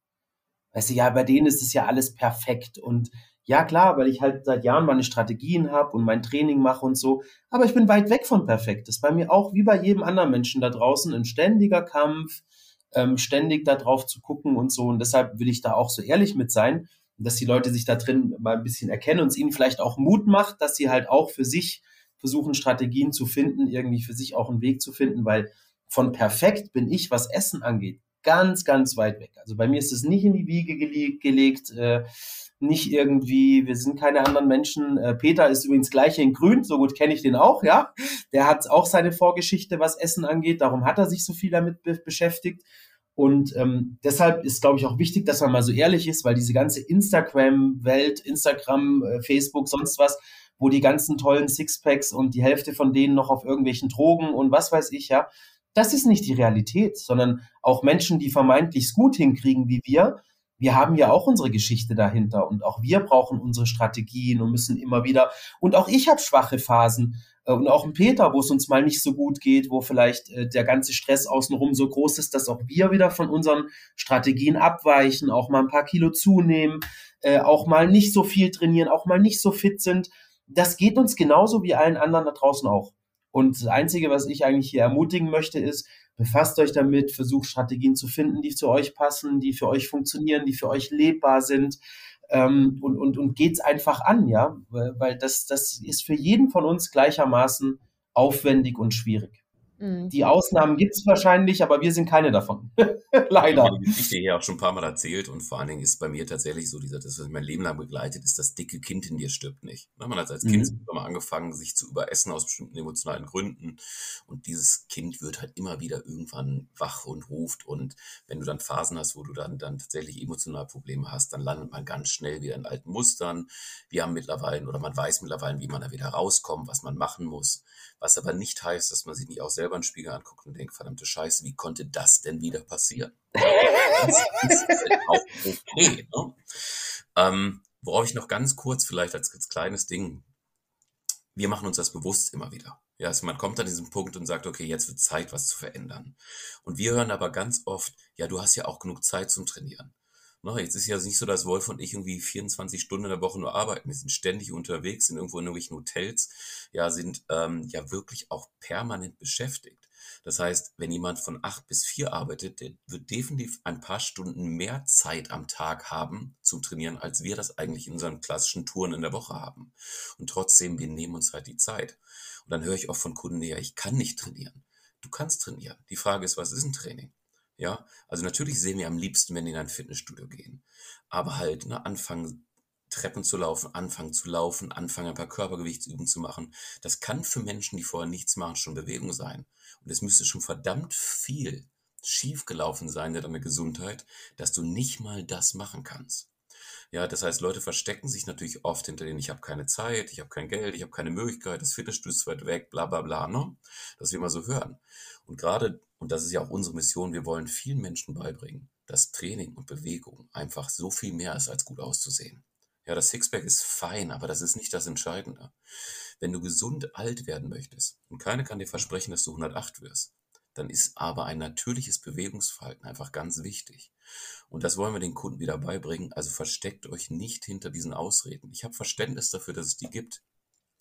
Weißt du, ja, bei denen ist es ja alles perfekt. Und ja, klar, weil ich halt seit Jahren meine Strategien habe und mein Training mache und so. Aber ich bin weit weg von perfekt. Das ist bei mir auch wie bei jedem anderen Menschen da draußen ein ständiger Kampf, ähm, ständig da drauf zu gucken und so. Und deshalb will ich da auch so ehrlich mit sein, dass die Leute sich da drin mal ein bisschen erkennen und es ihnen vielleicht auch Mut macht, dass sie halt auch für sich versuchen, Strategien zu finden, irgendwie für sich auch einen Weg zu finden, weil von perfekt bin ich, was Essen angeht, ganz, ganz weit weg. Also bei mir ist es nicht in die Wiege gele gelegt, äh, nicht irgendwie, wir sind keine anderen Menschen. Äh, Peter ist übrigens gleich in Grün, so gut kenne ich den auch, ja. Der hat auch seine Vorgeschichte, was Essen angeht, darum hat er sich so viel damit be beschäftigt. Und ähm, deshalb ist, glaube ich, auch wichtig, dass man mal so ehrlich ist, weil diese ganze Instagram-Welt, Instagram, äh, Facebook, sonst was, wo die ganzen tollen Sixpacks und die Hälfte von denen noch auf irgendwelchen Drogen und was weiß ich, ja, das ist nicht die Realität, sondern auch Menschen, die vermeintlich gut hinkriegen wie wir, wir haben ja auch unsere Geschichte dahinter und auch wir brauchen unsere Strategien und müssen immer wieder, und auch ich habe schwache Phasen und auch ein Peter, wo es uns mal nicht so gut geht, wo vielleicht äh, der ganze Stress außenrum so groß ist, dass auch wir wieder von unseren Strategien abweichen, auch mal ein paar Kilo zunehmen, äh, auch mal nicht so viel trainieren, auch mal nicht so fit sind. Das geht uns genauso wie allen anderen da draußen auch. Und das Einzige, was ich eigentlich hier ermutigen möchte, ist, befasst euch damit, versucht Strategien zu finden, die zu euch passen, die für euch funktionieren, die für euch lebbar sind. Ähm, und, und, und geht's einfach an, ja, weil das, das ist für jeden von uns gleichermaßen aufwendig und schwierig. Mhm. Die Ausnahmen gibt es wahrscheinlich, aber wir sind keine davon. Leider. Ich habe die Geschichte hier auch schon ein paar Mal erzählt und vor allen Dingen ist bei mir tatsächlich so, dieser, das, was mein Leben lang begleitet, ist, das dicke Kind in dir stirbt nicht. Ne, man hat als Kind mhm. mal angefangen, sich zu überessen aus bestimmten emotionalen Gründen und dieses Kind wird halt immer wieder irgendwann wach und ruft und wenn du dann Phasen hast, wo du dann, dann tatsächlich emotionale Probleme hast, dann landet man ganz schnell wieder in alten Mustern. Wir haben mittlerweile oder man weiß mittlerweile, wie man da wieder rauskommt, was man machen muss. Was aber nicht heißt, dass man sich nicht auch selber in den Spiegel anguckt und denkt, verdammte Scheiße, wie konnte das denn wieder passieren? das ist halt auch okay. Ne? Ähm, worauf ich noch ganz kurz vielleicht als, als kleines Ding, wir machen uns das bewusst immer wieder. Ja, also man kommt an diesen Punkt und sagt, okay, jetzt wird Zeit, was zu verändern. Und wir hören aber ganz oft, ja, du hast ja auch genug Zeit zum Trainieren. Ne, jetzt ist ja nicht so, dass Wolf und ich irgendwie 24 Stunden in der Woche nur arbeiten. Wir sind ständig unterwegs, sind irgendwo in irgendwelchen Hotels, ja, sind ähm, ja wirklich auch permanent beschäftigt. Das heißt, wenn jemand von acht bis vier arbeitet, der wird definitiv ein paar Stunden mehr Zeit am Tag haben zum Trainieren, als wir das eigentlich in unseren klassischen Touren in der Woche haben. Und trotzdem, wir nehmen uns halt die Zeit. Und dann höre ich auch von Kunden, ja, ich kann nicht trainieren. Du kannst trainieren. Die Frage ist, was ist ein Training? Ja, also natürlich sehen wir am liebsten, wenn die in ein Fitnessstudio gehen. Aber halt, ne, anfangen, Treppen zu laufen, anfangen zu laufen, anfangen, ein paar Körpergewichtsübungen zu machen. Das kann für Menschen, die vorher nichts machen, schon Bewegung sein. Und es müsste schon verdammt viel schiefgelaufen sein in deiner Gesundheit, dass du nicht mal das machen kannst. Ja, das heißt, Leute verstecken sich natürlich oft hinter denen, ich habe keine Zeit, ich habe kein Geld, ich habe keine Möglichkeit, das Fitnessstudio ist weit weg, bla bla bla, ne? Das wir immer so hören. Und gerade, und das ist ja auch unsere Mission, wir wollen vielen Menschen beibringen, dass Training und Bewegung einfach so viel mehr ist, als gut auszusehen. Ja, das Sixpack ist fein, aber das ist nicht das Entscheidende. Wenn du gesund alt werden möchtest, und keiner kann dir versprechen, dass du 108 wirst, dann ist aber ein natürliches Bewegungsverhalten einfach ganz wichtig. Und das wollen wir den Kunden wieder beibringen. Also versteckt euch nicht hinter diesen Ausreden. Ich habe Verständnis dafür, dass es die gibt.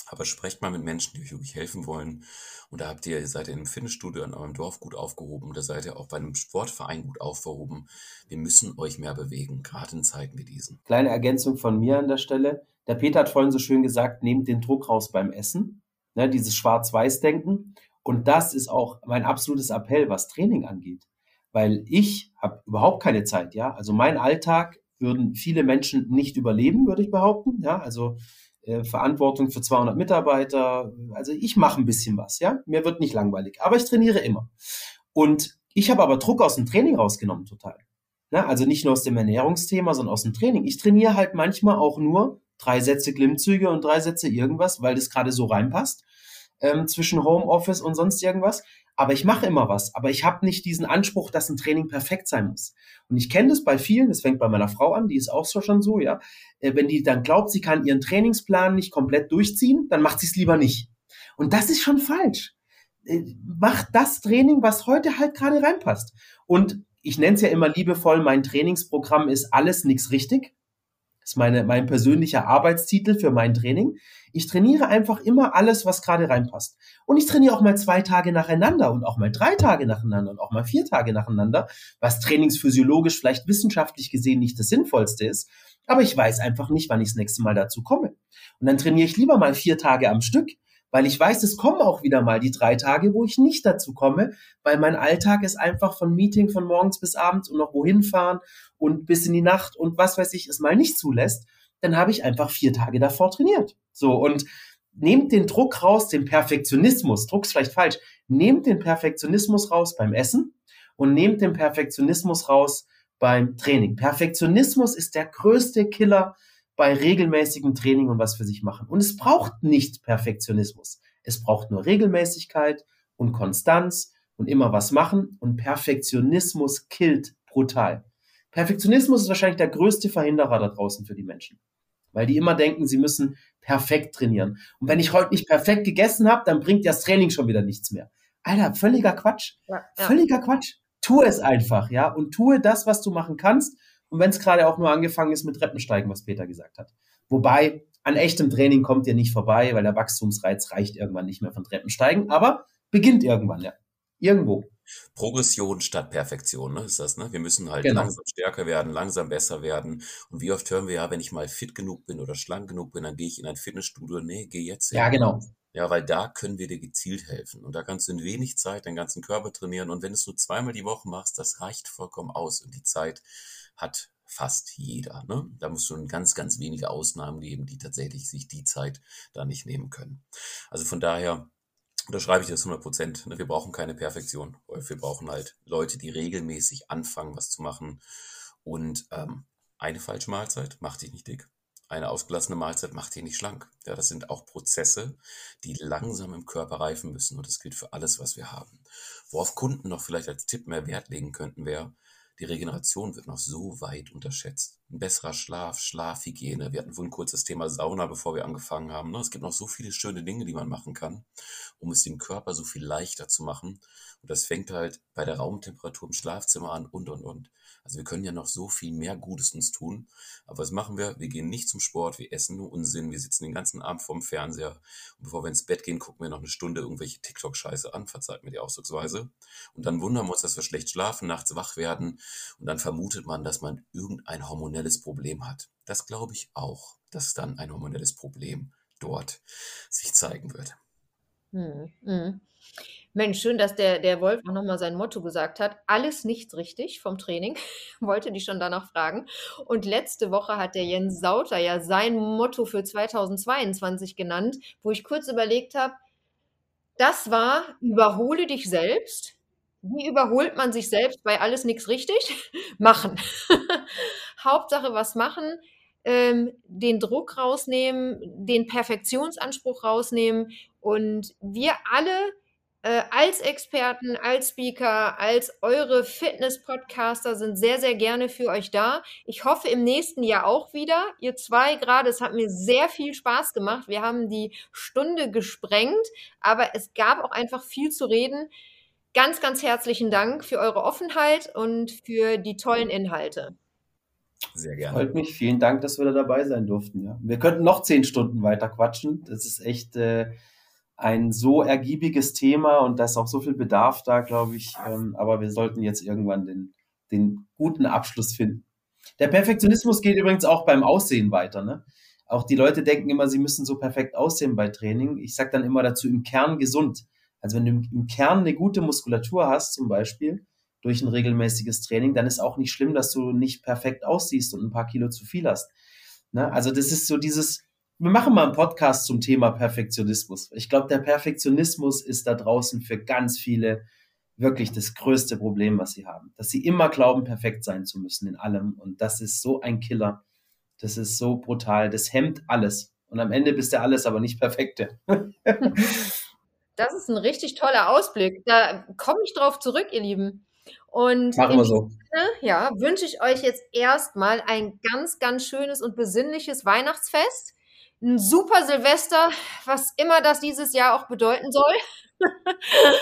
Aber sprecht mal mit Menschen, die euch wirklich helfen wollen. Und da habt ihr, ihr seid ihr im Fitnessstudio in eurem Dorf gut aufgehoben. Da seid ihr auch bei einem Sportverein gut aufgehoben. Wir müssen euch mehr bewegen, gerade in Zeiten wie diesen. Kleine Ergänzung von mir an der Stelle. Der Peter hat vorhin so schön gesagt, nehmt den Druck raus beim Essen. Ne, dieses Schwarz-Weiß-Denken. Und das ist auch mein absolutes Appell, was Training angeht. Weil ich habe überhaupt keine Zeit, ja. Also mein Alltag würden viele Menschen nicht überleben, würde ich behaupten. Ja, also äh, Verantwortung für 200 Mitarbeiter. Also ich mache ein bisschen was, ja. Mir wird nicht langweilig, aber ich trainiere immer. Und ich habe aber Druck aus dem Training rausgenommen, total. Na, also nicht nur aus dem Ernährungsthema, sondern aus dem Training. Ich trainiere halt manchmal auch nur drei Sätze Klimmzüge und drei Sätze irgendwas, weil das gerade so reinpasst ähm, zwischen Homeoffice und sonst irgendwas. Aber ich mache immer was. Aber ich habe nicht diesen Anspruch, dass ein Training perfekt sein muss. Und ich kenne das bei vielen, das fängt bei meiner Frau an, die ist auch so schon so, ja. Äh, wenn die dann glaubt, sie kann ihren Trainingsplan nicht komplett durchziehen, dann macht sie es lieber nicht. Und das ist schon falsch. Äh, macht das Training, was heute halt gerade reinpasst. Und ich nenne es ja immer liebevoll, mein Trainingsprogramm ist alles nichts richtig. Das ist meine, mein persönlicher Arbeitstitel für mein Training. Ich trainiere einfach immer alles, was gerade reinpasst. Und ich trainiere auch mal zwei Tage nacheinander und auch mal drei Tage nacheinander und auch mal vier Tage nacheinander, was trainingsphysiologisch vielleicht wissenschaftlich gesehen nicht das Sinnvollste ist. Aber ich weiß einfach nicht, wann ich das nächste Mal dazu komme. Und dann trainiere ich lieber mal vier Tage am Stück, weil ich weiß, es kommen auch wieder mal die drei Tage, wo ich nicht dazu komme, weil mein Alltag ist einfach von Meeting von morgens bis abends und noch wohin fahren und bis in die Nacht und was weiß ich es mal nicht zulässt, dann habe ich einfach vier Tage davor trainiert. So und nehmt den Druck raus, den Perfektionismus, Druck ist vielleicht falsch, nehmt den Perfektionismus raus beim Essen und nehmt den Perfektionismus raus beim Training. Perfektionismus ist der größte Killer bei regelmäßigem Training und was für sich machen. Und es braucht nicht Perfektionismus. Es braucht nur Regelmäßigkeit und Konstanz und immer was machen. Und Perfektionismus killt brutal. Perfektionismus ist wahrscheinlich der größte Verhinderer da draußen für die Menschen. Weil die immer denken, sie müssen perfekt trainieren. Und wenn ich heute nicht perfekt gegessen habe, dann bringt das Training schon wieder nichts mehr. Alter, völliger Quatsch. Ja, ja. Völliger Quatsch. Tu es einfach, ja, und tue das, was du machen kannst. Und wenn es gerade auch nur angefangen ist mit Treppensteigen, was Peter gesagt hat. Wobei, an echtem Training kommt ihr nicht vorbei, weil der Wachstumsreiz reicht irgendwann nicht mehr von Treppensteigen, aber beginnt irgendwann, ja. Irgendwo. Progression statt Perfektion, ne, ist das, ne? Wir müssen halt genau. langsam stärker werden, langsam besser werden. Und wie oft hören wir ja, wenn ich mal fit genug bin oder schlank genug bin, dann gehe ich in ein Fitnessstudio. Nee, geh jetzt hin. Ja, genau. Ja, weil da können wir dir gezielt helfen. Und da kannst du in wenig Zeit deinen ganzen Körper trainieren. Und wenn du es nur zweimal die Woche machst, das reicht vollkommen aus. Und die Zeit hat fast jeder. Ne? Da muss schon ganz, ganz wenige Ausnahmen geben, die tatsächlich sich die Zeit da nicht nehmen können. Also von daher unterschreibe ich das 100 Prozent. Ne? Wir brauchen keine Perfektion. Wir brauchen halt Leute, die regelmäßig anfangen, was zu machen. Und ähm, eine falsche Mahlzeit macht dich nicht dick. Eine ausgelassene Mahlzeit macht dich nicht schlank. Ja, das sind auch Prozesse, die langsam im Körper reifen müssen. Und das gilt für alles, was wir haben. Worauf Kunden noch vielleicht als Tipp mehr Wert legen könnten, wäre, die Regeneration wird noch so weit unterschätzt. Ein besserer Schlaf, Schlafhygiene. Wir hatten wohl ein kurzes Thema Sauna, bevor wir angefangen haben. Ne? Es gibt noch so viele schöne Dinge, die man machen kann, um es dem Körper so viel leichter zu machen. Und das fängt halt bei der Raumtemperatur im Schlafzimmer an und, und, und. Also wir können ja noch so viel mehr Gutes uns tun. Aber was machen wir? Wir gehen nicht zum Sport, wir essen nur Unsinn, wir sitzen den ganzen Abend vorm Fernseher. Und bevor wir ins Bett gehen, gucken wir noch eine Stunde irgendwelche TikTok-Scheiße an, verzeiht mir die Ausdrucksweise. Und dann wundern wir uns, dass wir schlecht schlafen, nachts wach werden. Und dann vermutet man, dass man irgendein hormonelles Problem hat. Das glaube ich auch, dass dann ein hormonelles Problem dort sich zeigen wird. Hm, hm. Mensch, schön, dass der, der Wolf auch nochmal sein Motto gesagt hat. Alles nichts richtig vom Training. Wollte dich schon danach fragen. Und letzte Woche hat der Jens Sauter ja sein Motto für 2022 genannt, wo ich kurz überlegt habe, das war, überhole dich selbst. Wie überholt man sich selbst bei alles nichts richtig? machen. Hauptsache was machen, ähm, den Druck rausnehmen, den Perfektionsanspruch rausnehmen. Und wir alle äh, als Experten, als Speaker, als eure Fitness-Podcaster sind sehr, sehr gerne für euch da. Ich hoffe im nächsten Jahr auch wieder. Ihr zwei gerade, es hat mir sehr viel Spaß gemacht. Wir haben die Stunde gesprengt, aber es gab auch einfach viel zu reden. Ganz, ganz herzlichen Dank für eure Offenheit und für die tollen Inhalte. Sehr gerne. Freut mich. Vielen Dank, dass wir da dabei sein durften. Ja. Wir könnten noch zehn Stunden weiter quatschen. Das ist echt. Äh ein so ergiebiges Thema und da ist auch so viel Bedarf da, glaube ich. Ähm, aber wir sollten jetzt irgendwann den, den guten Abschluss finden. Der Perfektionismus geht übrigens auch beim Aussehen weiter. Ne? Auch die Leute denken immer, sie müssen so perfekt aussehen bei Training. Ich sage dann immer dazu, im Kern gesund. Also wenn du im Kern eine gute Muskulatur hast, zum Beispiel, durch ein regelmäßiges Training, dann ist auch nicht schlimm, dass du nicht perfekt aussiehst und ein paar Kilo zu viel hast. Ne? Also das ist so dieses, wir machen mal einen Podcast zum Thema Perfektionismus. Ich glaube, der Perfektionismus ist da draußen für ganz viele wirklich das größte Problem, was sie haben. Dass sie immer glauben, perfekt sein zu müssen in allem. Und das ist so ein Killer. Das ist so brutal. Das hemmt alles. Und am Ende bist du alles, aber nicht perfekte. das ist ein richtig toller Ausblick. Da komme ich drauf zurück, ihr Lieben. Und Machen wir so. Sinne, ja, wünsche ich euch jetzt erstmal ein ganz, ganz schönes und besinnliches Weihnachtsfest ein super Silvester, was immer das dieses Jahr auch bedeuten soll.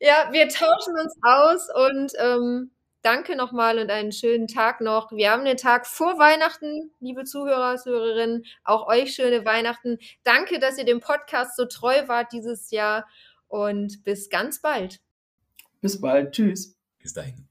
ja, wir tauschen uns aus und ähm, danke nochmal und einen schönen Tag noch. Wir haben den Tag vor Weihnachten, liebe Zuhörer, Zuhörerinnen, auch euch schöne Weihnachten. Danke, dass ihr dem Podcast so treu wart dieses Jahr und bis ganz bald. Bis bald. Tschüss. Bis dahin.